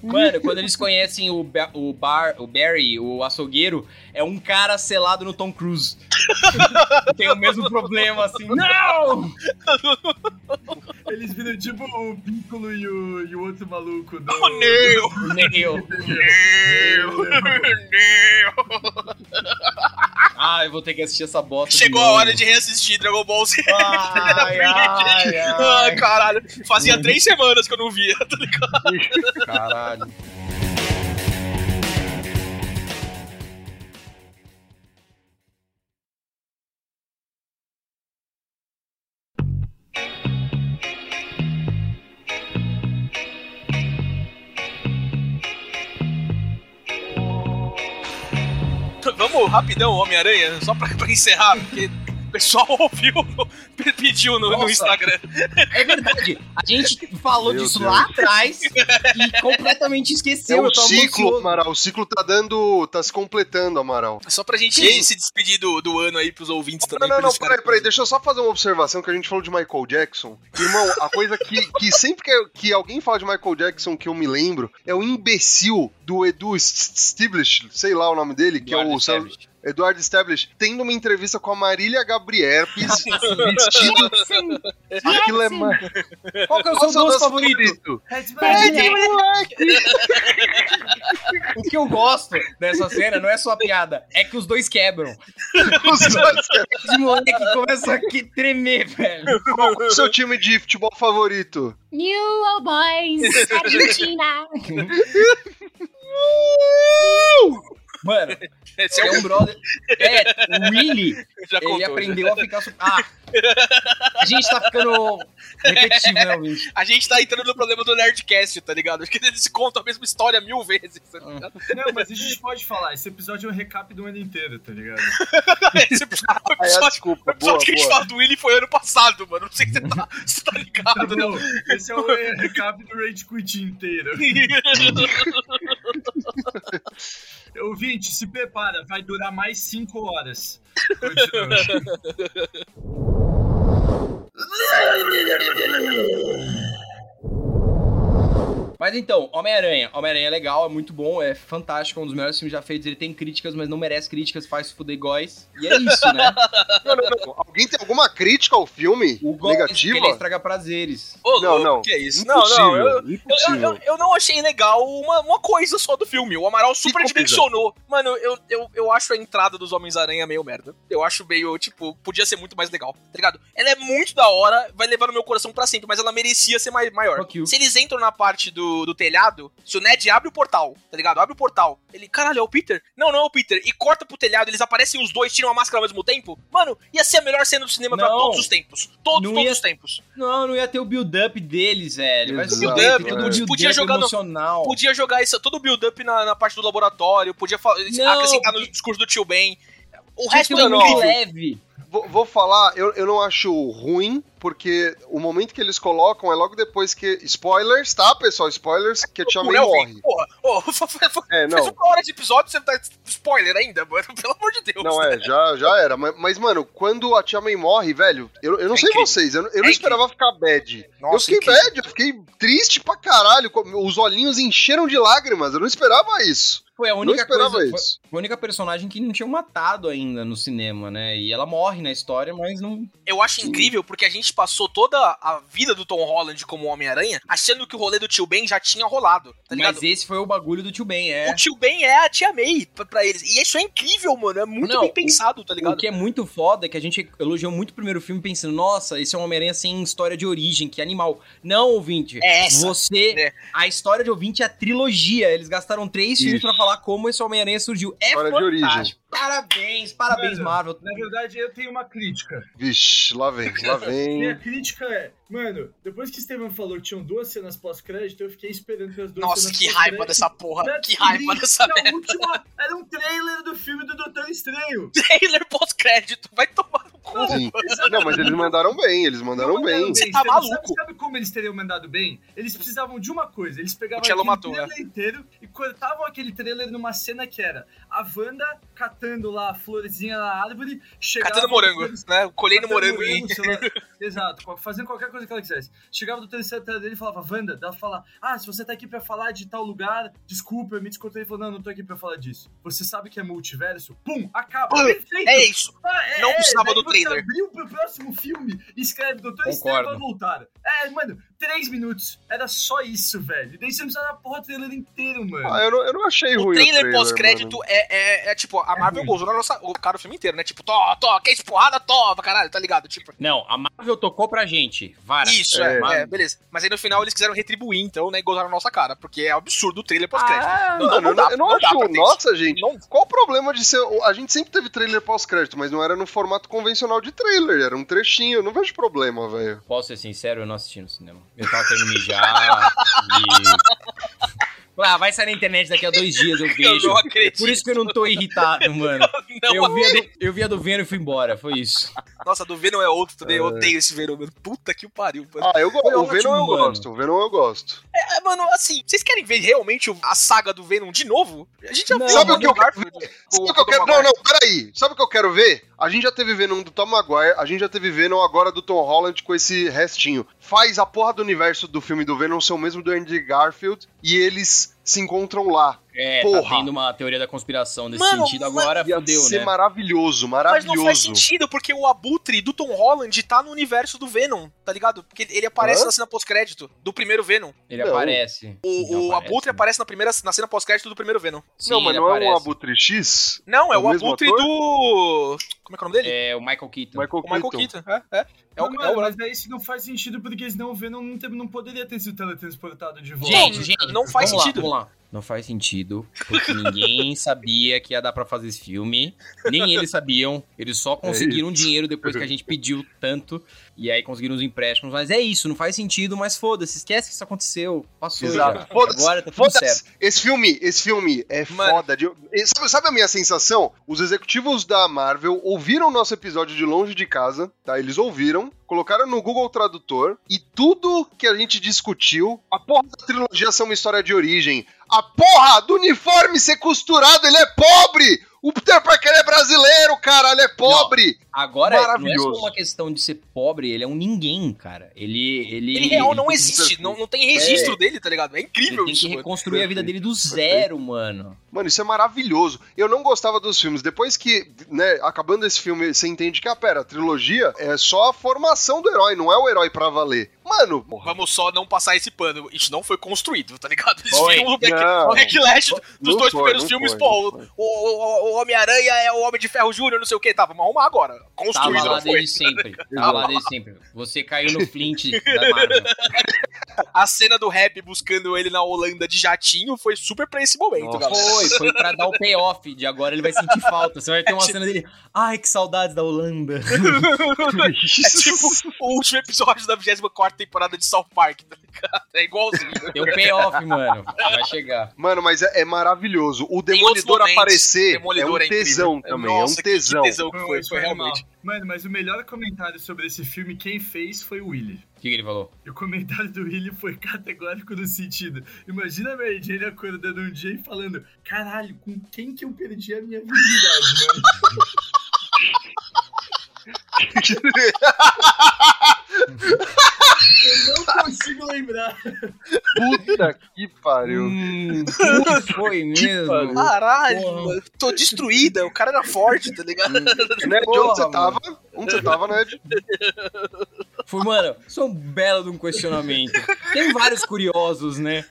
Mano, quando eles conhecem o, Ba- o, Bar, o Barry, o açougueiro, é um cara selado no Tom Cruise. Tem o mesmo problema, assim. Não! Eles viram tipo o Piccolo e o, e o outro maluco do... Oh, Neo. O Neo. Neo. Neo. Ah, eu vou ter que assistir essa bosta. Chegou a novo. hora de reassistir Dragon Ball Z. Ai, ai, Ah, ai. caralho. Fazia três semanas que eu não via. tá ligado? Caralho. Rapidão, Homem-Aranha, só pra, pra encerrar, porque o pessoal ouviu, pediu no, no. Instagram. É verdade. A gente falou Meu disso Deus. lá atrás e completamente É esqueceu. um eu tava ciclo, ansioso. Amaral. O ciclo tá dando. tá se completando, Amaral. Só pra gente Sim. se despedir do, do ano aí pros ouvintes Não, também. não, não, ficarem- peraí, peraí, deixa eu só fazer uma observação que a gente falou de Michael Jackson. Irmão, a coisa que, que sempre que, que alguém fala de Michael Jackson que eu me lembro é o imbecil do Edu St- Stiblish, sei lá o nome dele, que é o. Eduardo Stablish, tendo uma entrevista com a Marília Gabriel, vestido. Jackson! Aquilo é. Jackson. ma- Qual que é o seu doce favorito? É, moleque? O que eu gosto dessa cena não é só a piada, é que os dois quebram. Os dois, cara. Esse moleque começa a tremer, velho. Qual é o seu time de futebol favorito? New Old Boys, Argentina. Mano, Esse é é um brother. É, o Willy, já ele contou, já. aprendeu a ficar. Ah! A gente tá ficando repetitivo, né, ouvinte? A gente tá entrando no problema do Nerdcast, tá ligado? Acho que eles contam a mesma história mil vezes. tá ligado? Não, mas a gente pode falar, esse episódio é um recap do ano inteiro, tá ligado? Esse episódio, o Ah, é, episódio, desculpa, o episódio boa, que a gente boa. fala do Willy foi ano passado, mano. Não sei se você tá, você tá ligado, né? bom, esse é o recap do Rage Quit inteiro. Ouvinte, se prepara, vai durar mais 5 horas. Continua. Mas então, Homem-Aranha. Homem-Aranha é legal, é muito bom, é fantástico, é um dos melhores filmes já feitos. Ele tem críticas, mas não merece críticas, faz fuder góis. E é isso, né? Não, não, não. Alguém tem alguma crítica ao filme? O góis Negativa? ele estraga prazeres. Ô, Não, louco, não. Que é isso? Impossível, Não, não. Eu, eu, eu, eu não achei legal uma, uma coisa só do filme. O Amaral super coisa? dimensionou. Mano, eu, eu, eu acho a entrada dos Homens-Aranha meio merda. Eu acho meio, tipo, podia ser muito mais legal, tá ligado? Ela é muito da hora, vai levar no meu coração pra sempre, mas ela merecia ser mai- maior. Se eles entram na parte do, do telhado, se o Ned abre o portal, tá ligado? Abre o portal. Ele, caralho, é o Peter? Não, não é o Peter. E corta pro telhado, eles aparecem os dois, tiram a máscara ao mesmo tempo. Mano, ia ser a melhor cena do cinema pra Não. todos os tempos. Todos, todos ia- os tempos. Não, não ia ter o build-up deles, velho. Ser Exato, build-up, é. build-up Podia jogar no- emocional. Podia jogar isso, todo o build-up na, na parte do laboratório, podia Não, acrescentar no discurso do tio Ben. O resto é incrível. leve. Vou, vou falar, eu, eu não acho ruim, porque o momento que eles colocam é logo depois que. Spoilers, tá, pessoal? Spoilers, que a Tia May morre. Porra, oh, É, faz não. uma hora de episódio você tá spoiler ainda, mano. Pelo amor de Deus. Não, é, já, já era. Mas, mas, mano, quando a Tia May morre, velho, eu, eu não É sei incrível. vocês, eu, não- eu É não esperava ficar bad. Nossa, eu fiquei incrível. bad, eu fiquei triste pra caralho. Os olhinhos encheram de lágrimas, eu não esperava isso. Foi a não única esperava coisa. isso. Foi a única personagem que não tinham matado ainda no cinema, né? E ela morre na história, mas não. Eu acho incrível porque a gente passou toda a vida do Tom Holland como Homem-Aranha achando que o rolê do tio Ben já tinha rolado, tá ligado? mas esse foi o bagulho do tio Ben, é. O tio Ben é a tia May pra, pra eles. E isso é incrível, mano. É muito Não, bem o- pensado, tá O ligado? que é muito foda é que a gente elogiou muito o primeiro filme pensando, nossa, esse é um Homem-Aranha sem história de origem, que animal. Não, ouvinte. É essa. Você. É. A história de ouvinte é a trilogia. Eles gastaram três filmes Isso. pra falar como esse Homem-Aranha surgiu. É História de origem. fantástico. Parabéns, parabéns, Mano, Marvel. Na verdade, eu tenho uma crítica. Vixe, lá vem, lá Minha vem. crítica é, mano, depois que o Steven falou que tinham duas cenas pós-crédito, eu fiquei esperando pelas duas Nossa, cenas que raiva dessa porra. Que raiva dessa que a merda. última era um trailer do filme do Doutor Estranho. Trailer pós-crédito. Vai tomar. Sim. Não, mas eles mandaram bem, eles mandaram Não bem. Você tá Sabe- maluco? Sabe, sabe como eles teriam mandado bem? Eles precisavam de uma coisa. Eles pegavam aquele matou, trailer inteiro e cortavam aquele trailer numa cena que era a Wanda catando lá a florzinha na árvore, chegava... Catando morango, Flores- né? Colhendo catando morango e. Exato, fazendo qualquer coisa que ela quisesse. Chegava do terceiro trailer dele e falava, Wanda, ela fala, ah, se você tá aqui pra falar de tal lugar, desculpa, eu me descontei. Ele falou, não, não tô aqui pra falar disso. Você sabe que é multiverso? Pum, acaba. Perfeito. É isso. Ah, é, Não é, precisava daí do trailer. abriu pro próximo filme e escreve Doutor vai voltar. É, mano, três minutos. Era só isso, velho. E daí você não precisava da porra do trailer inteiro, mano. Ah, eu não, eu não achei O ruim. trailer pós-crédito mano. é, é, é tipo, a Marvel ruim. gozou na nossa. O cara o filme inteiro, né? Tipo, tó, tó, quer esse porrada, toma, caralho, tá ligado? Tipo, Não, a Marvel tocou pra gente. Vara. isso, é, É. é, beleza. Mas aí no final eles quiseram retribuir, então, né? E gozaram na nossa cara, porque é absurdo o trailer pós-crédito. Ah, Não, não eu dá, não, eu não não dá acho. ter Nossa, gente. Não- Qual o problema de ser. A gente sempre teve trailer pós-crédito, mas não era no formato convencional de trailer, era um trechinho. Eu não vejo problema, velho. Posso ser sincero, eu não assisti no cinema. Eu tava querendo mijar e... Ah, vai sair na internet daqui a dois dias, eu Eu vejo. não acredito. Por isso que eu não tô irritado, mano. Eu vi, a do, eu a do Venom e fui embora, foi isso. Nossa, do Venom é outro também. Eu odeio esse Venom, mano. Puta que pariu, mano. Ah, eu gosto. O Venom eu gosto. O Venom eu gosto. É, mano, assim, vocês querem ver realmente a saga do Venom de novo? A gente já Não, viu Sabe o que eu quero Garfield Sabe o que eu quero. Não, não, peraí. Sabe o que eu quero ver? A gente já teve Venom do Tom Maguire, a gente já teve Venom agora do Tom Holland com esse restinho. Faz a porra do universo do filme do Venom ser o mesmo do Andy Garfield e eles se encontram lá. É, Porra. tá tendo uma teoria da conspiração nesse Mano, sentido, mas agora Ia fodeu, ser né? maravilhoso, Mas maravilhoso. não faz sentido, porque o Abutre do Tom Holland tá no universo do Venom, tá ligado? Porque ele aparece Hã? na cena pós-crédito do primeiro Venom. Ele Não. aparece. O, o aparece. Abutre aparece na, primeira, na cena pós-crédito do primeiro Venom. Sim, não, mas não é um aparece. Abutre X? Não, é, É o o Abutre ator? do. Como é que é o nome dele? É o Michael Keaton. Michael o Michael Keaton. Keaton. É, é. É o, Não, é mano, o mas daí isso não faz sentido, porque senão o Venom não, não poderia ter sido teletransportado de volta. Gente, Não, gente, não faz vamos sentido. Lá, vamos lá. Não faz sentido, porque ninguém sabia que ia dar pra fazer esse filme. Nem eles sabiam. Eles só conseguiram dinheiro depois que a gente pediu tanto. E aí conseguiram os empréstimos. Mas é isso, não faz sentido, mas foda-se. Esquece que isso aconteceu. Passou Exato. já. Foda-se, Agora tá tudo certo. Esse filme, esse filme é Mano. foda. De... Sabe, sabe a minha sensação? Os executivos da Marvel ouviram o nosso episódio de Longe de Casa, tá? Eles ouviram, colocaram no Google Tradutor e tudo que a gente discutiu, a porra da trilogia ser uma história de origem, a porra do uniforme ser costurado, ele é pobre! O Peter Parker é brasileiro, cara, ele é pobre! Agora, não é Maravilhoso. só uma questão de ser pobre, ele é um ninguém, cara. Ele. Ele, Ele real não tem- existe, não, não tem registro dele, tá ligado? É Ele incrível tem isso. que mano. reconstruir a vida dele do zero, mano. Mano, isso é maravilhoso. Eu não gostava dos filmes. Depois que, né, acabando esse filme, você entende que, ah, pera, a trilogia é só a formação do herói, não é o herói pra valer. Mano, Vamos só não passar esse pano. Isso não foi construído, tá ligado? Eles Foi. viram o, back, Não. o backlash dos Não dois foi, primeiros não filmes, foi, pô, não foi. o, o, o Homem-Aranha é o Homem de Ferro Júnior, não sei o que, tá, vamos arrumar agora. Construído Tava lá desde sempre. Tava lá desde sempre. Você caiu no flint da Marvel. A cena do rap buscando ele na Holanda de jatinho foi super pra esse momento, galera. Foi, foi pra dar o payoff de agora ele vai sentir falta. Você vai ter uma cena dele. Ai, que saudades da Holanda. É tipo o último episódio da 24 temporada de South Park, tá ligado? É igualzinho. Tem o payoff, mano. Vai chegar. Mano, mas é, é maravilhoso. O Demolidor momentos. aparecer Demolidor é um incrível. tesão também, Nossa, é um tesão. Que tesão que Foi, foi, realmente. Mano, mas o melhor comentário sobre esse filme, quem fez foi o Willy. O que, que ele falou? E o comentário do Willy foi categórico no sentido. Imagina a Mary Jane acordando um dia e falando: Caralho, com quem que eu perdi a minha virgindade, mano? eu não consigo lembrar. Puta que pariu. Hum, foi mesmo. Caralho, mano, tô destruída. O cara era forte, tá ligado? Ned, onde Porra, você tava? Onde você tava, Ned? Foi, mano, é um belo de um questionamento. Tem vários curiosos, né?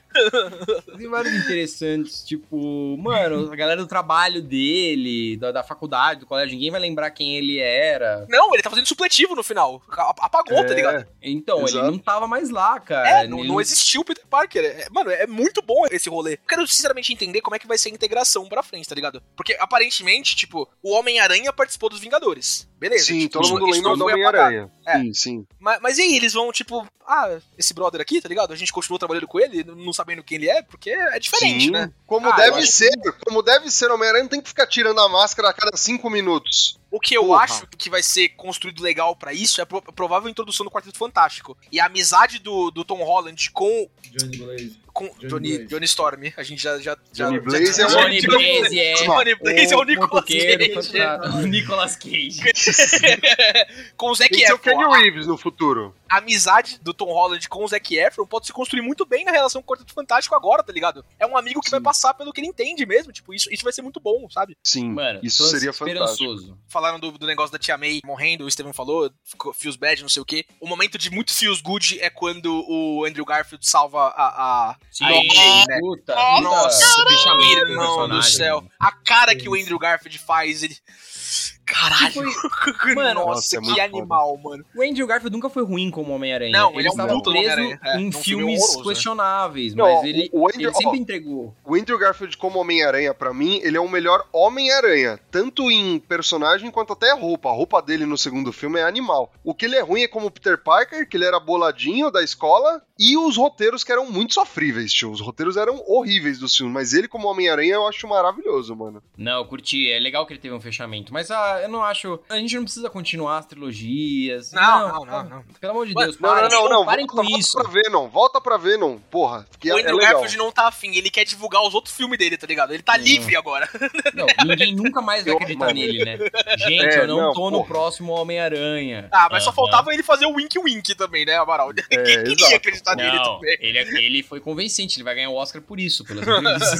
Tem vários interessantes, tipo, mano, a galera do trabalho dele, da, da faculdade, do colégio, ninguém vai lembrar quem ele era. Não, ele tá fazendo supletivo no final. A- Apagou, tá ligado? Então, Exato. ele não tava mais lá, cara. É, não, Ele não existiu o Peter Parker. É- mano, é muito bom esse rolê. Eu quero sinceramente entender como é que vai ser a integração pra frente, tá ligado? Porque aparentemente, tipo, o Homem-Aranha participou dos Vingadores. Beleza. Sim, tipo, todo mundo isso lembra não do. Homem-Aranha. É. Sim, sim. Mas, mas e aí, eles vão, tipo, ah, esse brother aqui, tá ligado? A gente continuou trabalhando com ele, não sabendo quem ele é, porque é diferente, Sim. né? Como Ah, deve ser, como deve ser, o Homem-Aranha não tem que ficar tirando a máscara a cada cinco minutos. O que eu Porra. acho que vai ser construído legal pra isso é a provável introdução do Quarteto Fantástico. E a amizade do, do Tom Holland com, Johnny Blaze. Com Johnny Johnny. Johnny Storm. A gente já. já, já Johnny já- Blaze é já- um- Johnny Blaze é. Johnny Blaze é o Nicolas motoqueiro Cage. O Nicolas Cage. com o Zac Tem que ser o Efron. Kenny Reeves no futuro. A amizade do Tom Holland com o Zac Efron pode se construir muito bem na relação com o Quarteto Fantástico agora, tá ligado? É um amigo que Sim. vai passar pelo que ele entende mesmo. Tipo, isso, isso vai ser muito bom, sabe? Sim, Mano, isso seria fantástico. Falaram do, do negócio da Tia May morrendo, o Steven falou, feels bad, não sei o quê. O momento de muito feels good é quando o Andrew Garfield salva a. a... Sim, Sim, né? puta, Nossa, puta do irmão do céu. A cara que o Andrew Garfield faz, ele. Caralho. Mano, Nossa, Nossa, é que muito animal, mano. O Andrew Garfield nunca foi ruim como Homem-Aranha. Não, ele ele é um estava puta preso Homem-Aranha. É, em filmes horroroso, né? questionáveis, Não, mas ele, o Andrew- ele sempre ó, entregou. O Andrew Garfield como Homem-Aranha, pra mim, ele é o melhor Homem-Aranha. Tanto em personagem quanto até roupa. A roupa dele no segundo filme é animal. O que ele é ruim é como o Peter Parker, que ele era boladinho da escola, e os roteiros que eram muito sofríveis, tio. Os roteiros eram horríveis dos filmes, mas ele como Homem-Aranha eu acho maravilhoso, mano. Não, eu curti. É legal que ele teve um fechamento. Mas ah, eu não acho. A gente não precisa continuar as trilogias. Não, não, não, não. Pelo amor de Deus, Não, parem, não, não, não. parem volta, com volta isso. pra Venom, volta pra Venom. Porra, que O é, é Andrew legal. Garfield não tá afim, ele quer divulgar os outros filmes dele, tá ligado? Ele tá Não. livre agora. Não, ninguém nunca mais vai acreditar mano. nele, né? Gente, É, eu não, não, tô no porra. próximo Homem-Aranha. Ah, mas só Aham. faltava ele fazer o Wink Wink também, né, Amaral? Ninguém queria exato. acreditar Não, também. ele, é- ele foi convincente, ele vai ganhar o Oscar por isso, pelas entrevistas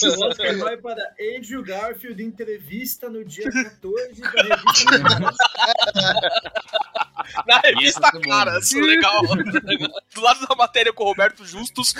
dele. O Oscar vai para Andrew Garfield, entrevista no dia 14 da revista. Na revista Isso é. Cara, isso é legal. Do lado da matéria com o Roberto Justus,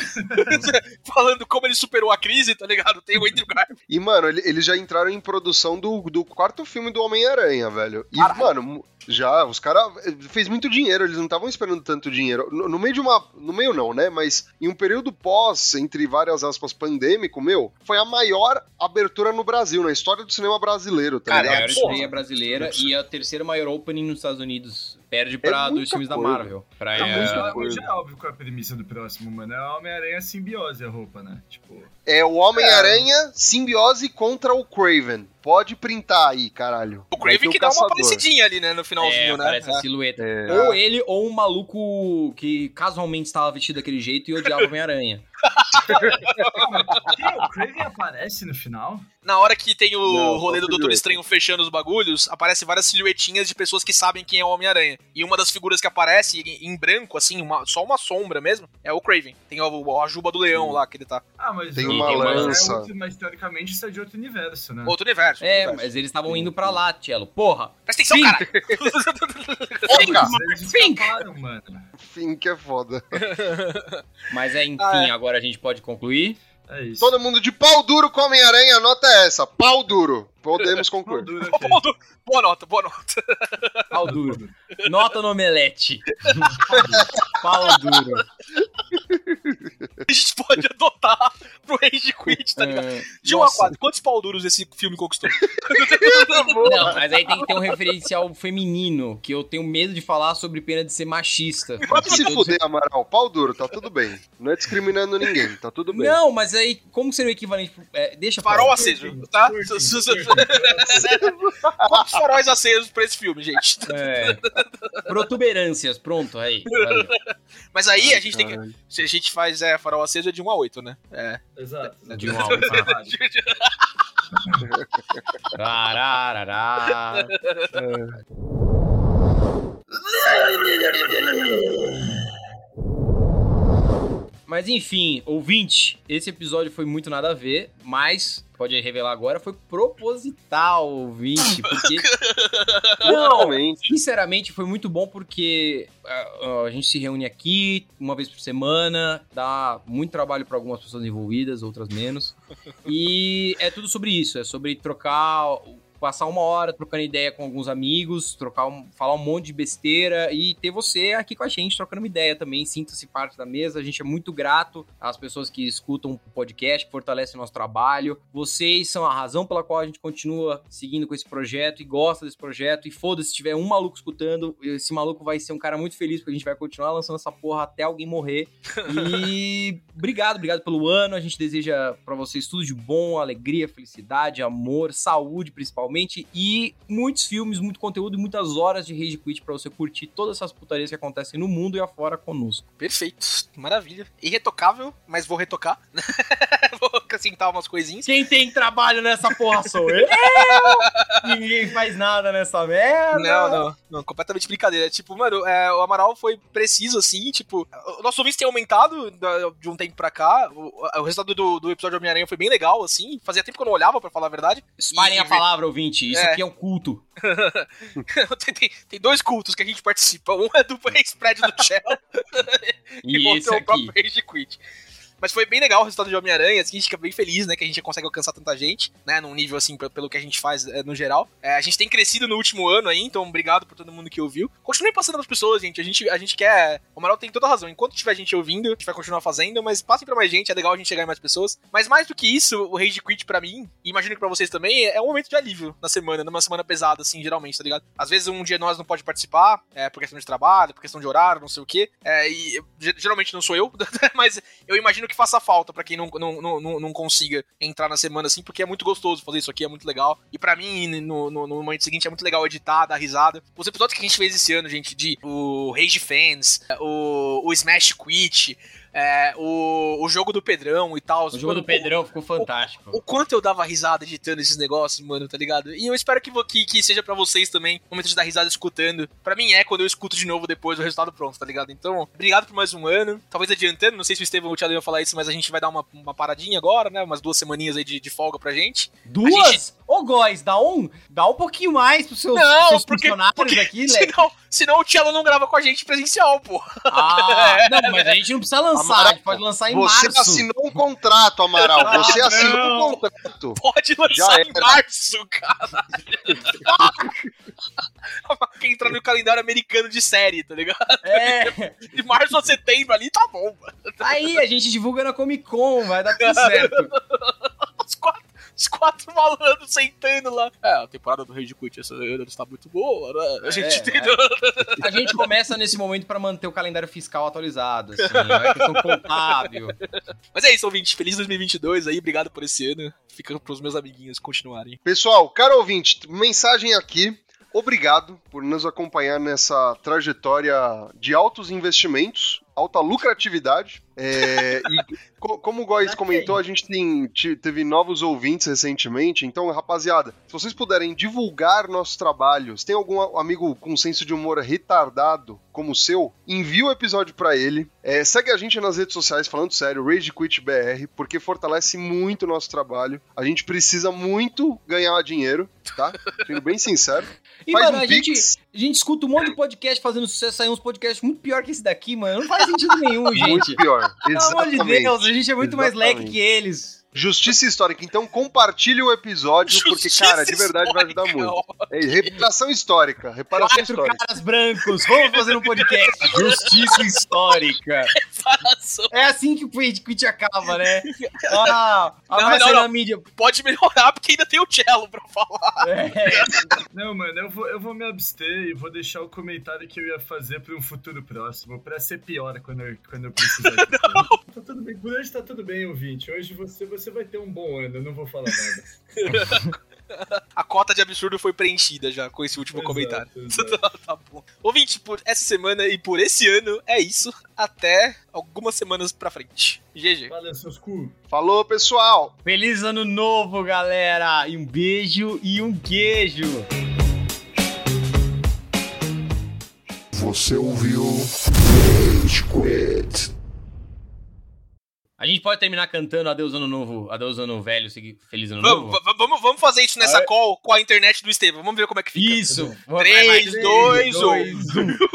falando como ele superou a crise, tá ligado? Tem o Andrew Garfield. E, mano, ele- eles já entraram em produção do, do quarto filme do Homem-Aranha, velho. E, Caralho. mano, já, os caras fez muito dinheiro, eles não estavam esperando tanto dinheiro. No, no meio de uma. No meio não, né? Mas em um período pós, entre várias aspas, pandêmico, meu, foi a maior abertura no Brasil, na história do cinema brasileiro, tá Cara, a ligado? maior porra. estreia brasileira e a terceira maior opening nos Estados Unidos. Perde pra É dos muita filmes da coisa. Marvel. Pra, é, muito, coisa. é óbvio qual é a premissa do próximo, mano. É o Homem-Aranha simbiose a roupa, né? Tipo. É o Homem-Aranha simbiose contra o Craven. Pode printar aí, caralho. O Craven que dá uma caçador. aparecidinha ali, né, no é, finalzinho, né? parece a silhueta. É. Ou ele, ou um maluco que casualmente estava vestido daquele jeito e odiava Homem-Aranha. O Craven aparece no final? Na hora que tem o Não, rolê do Doutor. Estranho fechando os bagulhos, aparece várias silhuetinhas de pessoas que sabem quem é o Homem-Aranha. E uma das figuras que aparece em, em branco, assim, uma- só uma sombra mesmo, é o Craven. Tem a, a juba do leão lá que ele tá. Ah, mas Tem o- uma é lança. outro- mas teoricamente isso é de outro universo, né? Outro universo. É, outro universo. mas eles estavam indo pra lá, Tchelo. Porra! Presta atenção, Sim. cara! Fink! Fim que é foda. Mas é, enfim, Ah, é. agora a gente pode concluir. É isso. Todo mundo de pau duro com Homem-Aranha, a nota é essa. Pau duro. Podemos concluir. boa nota, boa nota. Pau duro. Nota no omelete. Pau duro. A gente pode adotar pro Rage Quit, tá ligado? É, De 1 a nossa. 4, quantos pau duros esse filme conquistou? Não, mas aí tem que ter um referencial feminino, que eu tenho medo de falar sobre pena de ser machista. Pode se fuder, Amaral. Pau duro, tá tudo bem. Não é discriminando ninguém, tá tudo bem. Não, mas aí, como seria o equivalente? É, deixa pra Farol aceso, tá? Quantos faróis acesos pra esse filme, gente? É. Protuberâncias, pronto, aí. Valeu. Mas aí a Ai, gente tem que. caralho. Se a gente faz é, farol aceso é de 1 a 8, né? É. Exato. De um a um. Tararará. Mas enfim, ouvinte, esse episódio foi muito nada a ver, mas pode revelar agora, foi proposital, ouvinte, porque Totalmente. Sinceramente, foi muito bom porque ah, a gente se reúne aqui uma vez por semana, dá muito trabalho para algumas pessoas envolvidas, outras menos. E é tudo sobre isso, é sobre trocar, passar uma hora trocando ideia com alguns amigos, trocar um- falar um monte de besteira e ter você aqui com a gente trocando uma ideia também. Sinta-se parte da mesa, a gente é muito grato às pessoas que escutam o podcast, que fortalecem o nosso trabalho. Vocês são a razão pela qual a gente continua seguindo com esse projeto e gosta desse projeto. E foda-se, se tiver um maluco escutando, esse maluco vai ser um cara muito feliz porque a gente vai continuar lançando essa porra até alguém morrer. E obrigado, obrigado pelo ano. A gente deseja pra vocês tudo de bom, alegria, felicidade, amor, saúde principalmente. Principalmente, e muitos filmes, muito conteúdo e muitas horas de Rage Quit pra você curtir todas essas putarias que acontecem no mundo e afora conosco. Perfeito. Maravilha. Irretocável, mas vou retocar. vou acrescentar umas coisinhas. Quem tem trabalho nessa porra sou eu! Ninguém faz nada nessa merda! Não, não, não, completamente brincadeira. Tipo, mano, é, o Amaral foi preciso, assim, tipo, o nosso ouvintes tem aumentado de um tempo pra cá. O, o resultado do, do episódio de Homem-Aranha foi bem legal, assim. Fazia tempo que eu não olhava, pra falar a verdade. Espalhem E- a palavra, ouvinte. Isso É. aqui é um culto. tem, tem- tem dois cultos que a gente participa. Um é do spread do Shell e, E esse outro é o aqui. próprio Rage Quit. Mas foi bem legal o resultado de Homem-Aranha, assim, a gente fica bem feliz, né, que a gente consegue alcançar tanta gente, né, num nível, assim, pe- pelo que a gente faz é, no geral. É, a gente tem crescido no último ano aí, então obrigado por todo mundo que ouviu. Continuem passando pras pessoas, gente, a gente, a gente quer... O Amaral tem toda a razão, enquanto tiver gente ouvindo, a gente vai continuar fazendo, mas passem pra mais gente, é legal a gente chegar em mais pessoas. Mas mais do que isso, o Rage Quit pra mim, e imagino que pra vocês também, é um momento de alívio na semana, numa semana pesada, assim, geralmente, tá ligado? Às vezes um dia nós não pode participar, é, por questão de trabalho, por questão de horário, não sei o quê, é, e ge- geralmente não sou eu, mas eu imagino que faça falta pra quem não, não, não, não- consiga entrar na semana assim, porque é muito gostoso fazer isso aqui, é muito legal. E pra mim, no, no, no momento seguinte, é muito legal editar, dar risada. Os episódios que a gente fez esse ano, gente, de o Rage Fans, o, o Smash Quit, é, o, o jogo do Pedrão e tal. O jogo do Pedrão ficou fantástico. O quanto eu dava risada editando esses negócios, mano, tá ligado? E eu espero que, que, que seja pra vocês também, o momento de dar risada escutando. Pra mim é quando eu escuto de novo depois o resultado pronto, tá ligado? Então, obrigado por mais um ano. Talvez adiantando, não sei se o Estevão ou o Thiago iam falar isso, mas a gente vai dar uma, uma paradinha agora, né? Umas duas semaninhas aí de, de folga pra gente. Duas? gente- Ô, Góis, dá um, dá um pouquinho mais pros seus, Não, seus porque- funcionários porque aqui, Leque. Senão, o Thiago não grava com a gente presencial, pô. Ah, não, mas a gente não precisa lançar, Amaral, a gente pode lançar em Você março. assinou um contrato, Amaral. Você Ah, assinou não. um contrato. Pode Já lançar em era. março, cara. Quem entrar no calendário americano de série, tá ligado? É, De março a setembro ali, tá bom, mano. aí a gente divulga na Comic Con, vai dar tudo certo. Os quatro, os quatro malandros sentando lá. É, a temporada do Rage Quit essa ano está muito boa, né? A gente É, entendeu? A gente começa nesse momento pra manter o calendário fiscal atualizado, assim, não é questão contábil. Mas é isso, ouvinte. Feliz 2022 aí, obrigado por esse ano. Fica pros meus amiguinhos continuarem. Pessoal, caro ouvinte, mensagem aqui. Obrigado por nos acompanhar nessa trajetória de altos investimentos, alta lucratividade. É, e co- como o Góis comentou, a gente tem, te- teve novos ouvintes recentemente. Então, rapaziada, se vocês puderem divulgar nosso trabalho, se tem algum amigo com senso de humor retardado como o seu, envia o episódio pra ele. É, segue a gente nas redes sociais, falando sério, Rage Quit BR, porque fortalece muito o nosso trabalho. A gente precisa muito ganhar dinheiro, tá? Sendo bem sincero. E, Faz mano, um a gente, a gente escuta um monte de podcast fazendo sucesso, sai uns podcasts muito pior que esse daqui, mano. Não faz sentido nenhum, Muito gente. pior. Pelo amor de Exatamente. Deus, a gente é muito mais leque Exatamente. que eles. Justiça histórica. Então compartilhe o episódio, porque, Justiça cara, de verdade vai ajudar muito. É, reparação histórica. Reparação Quatro histórica. caras brancos, vamos fazer um podcast. Justiça histórica. Reparação. É assim que o Quit Quit acaba, né? Ah, a Não, vai não, não. na mídia. Pode melhorar, porque ainda tem o cello pra falar. É. Não, mano, eu vou, eu vou me abster e vou deixar o comentário que eu ia fazer pra um futuro próximo, pra ser pior quando eu, quando eu precisar. tá tudo bem, por hoje tá tudo bem, ouvinte. Hoje você, você vai ter um bom ano, eu não vou falar nada. A cota de absurdo foi preenchida já com esse último Exato, comentário. exato. tá bom. Ouvinte, por essa semana e por esse ano, é isso. Até algumas semanas pra frente. GG. Valeu, seus cu. Falou, pessoal! Feliz ano novo, galera! E um beijo e um queijo! Você ouviu Rage Quit. A gente pode terminar cantando Adeus Ano Novo, Adeus Ano Velho, Feliz Ano Vamos, Novo? va- vamos, vamos fazer isso nessa Ah, call com a internet do Estevão. Vamos ver como é que fica. Isso! Três, dois, um. um.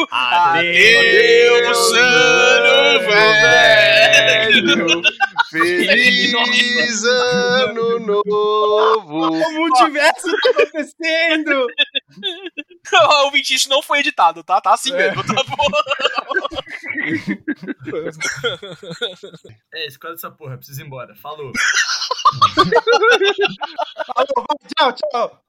Adeus, ano velho! Feliz ano novo! O multiverso tá acontecendo! Ouvinte, isso não foi editado, tá? Tá assim É. mesmo, tá bom? É, escolhe essa porra, preciso ir embora. Falou. Tchau, tchau!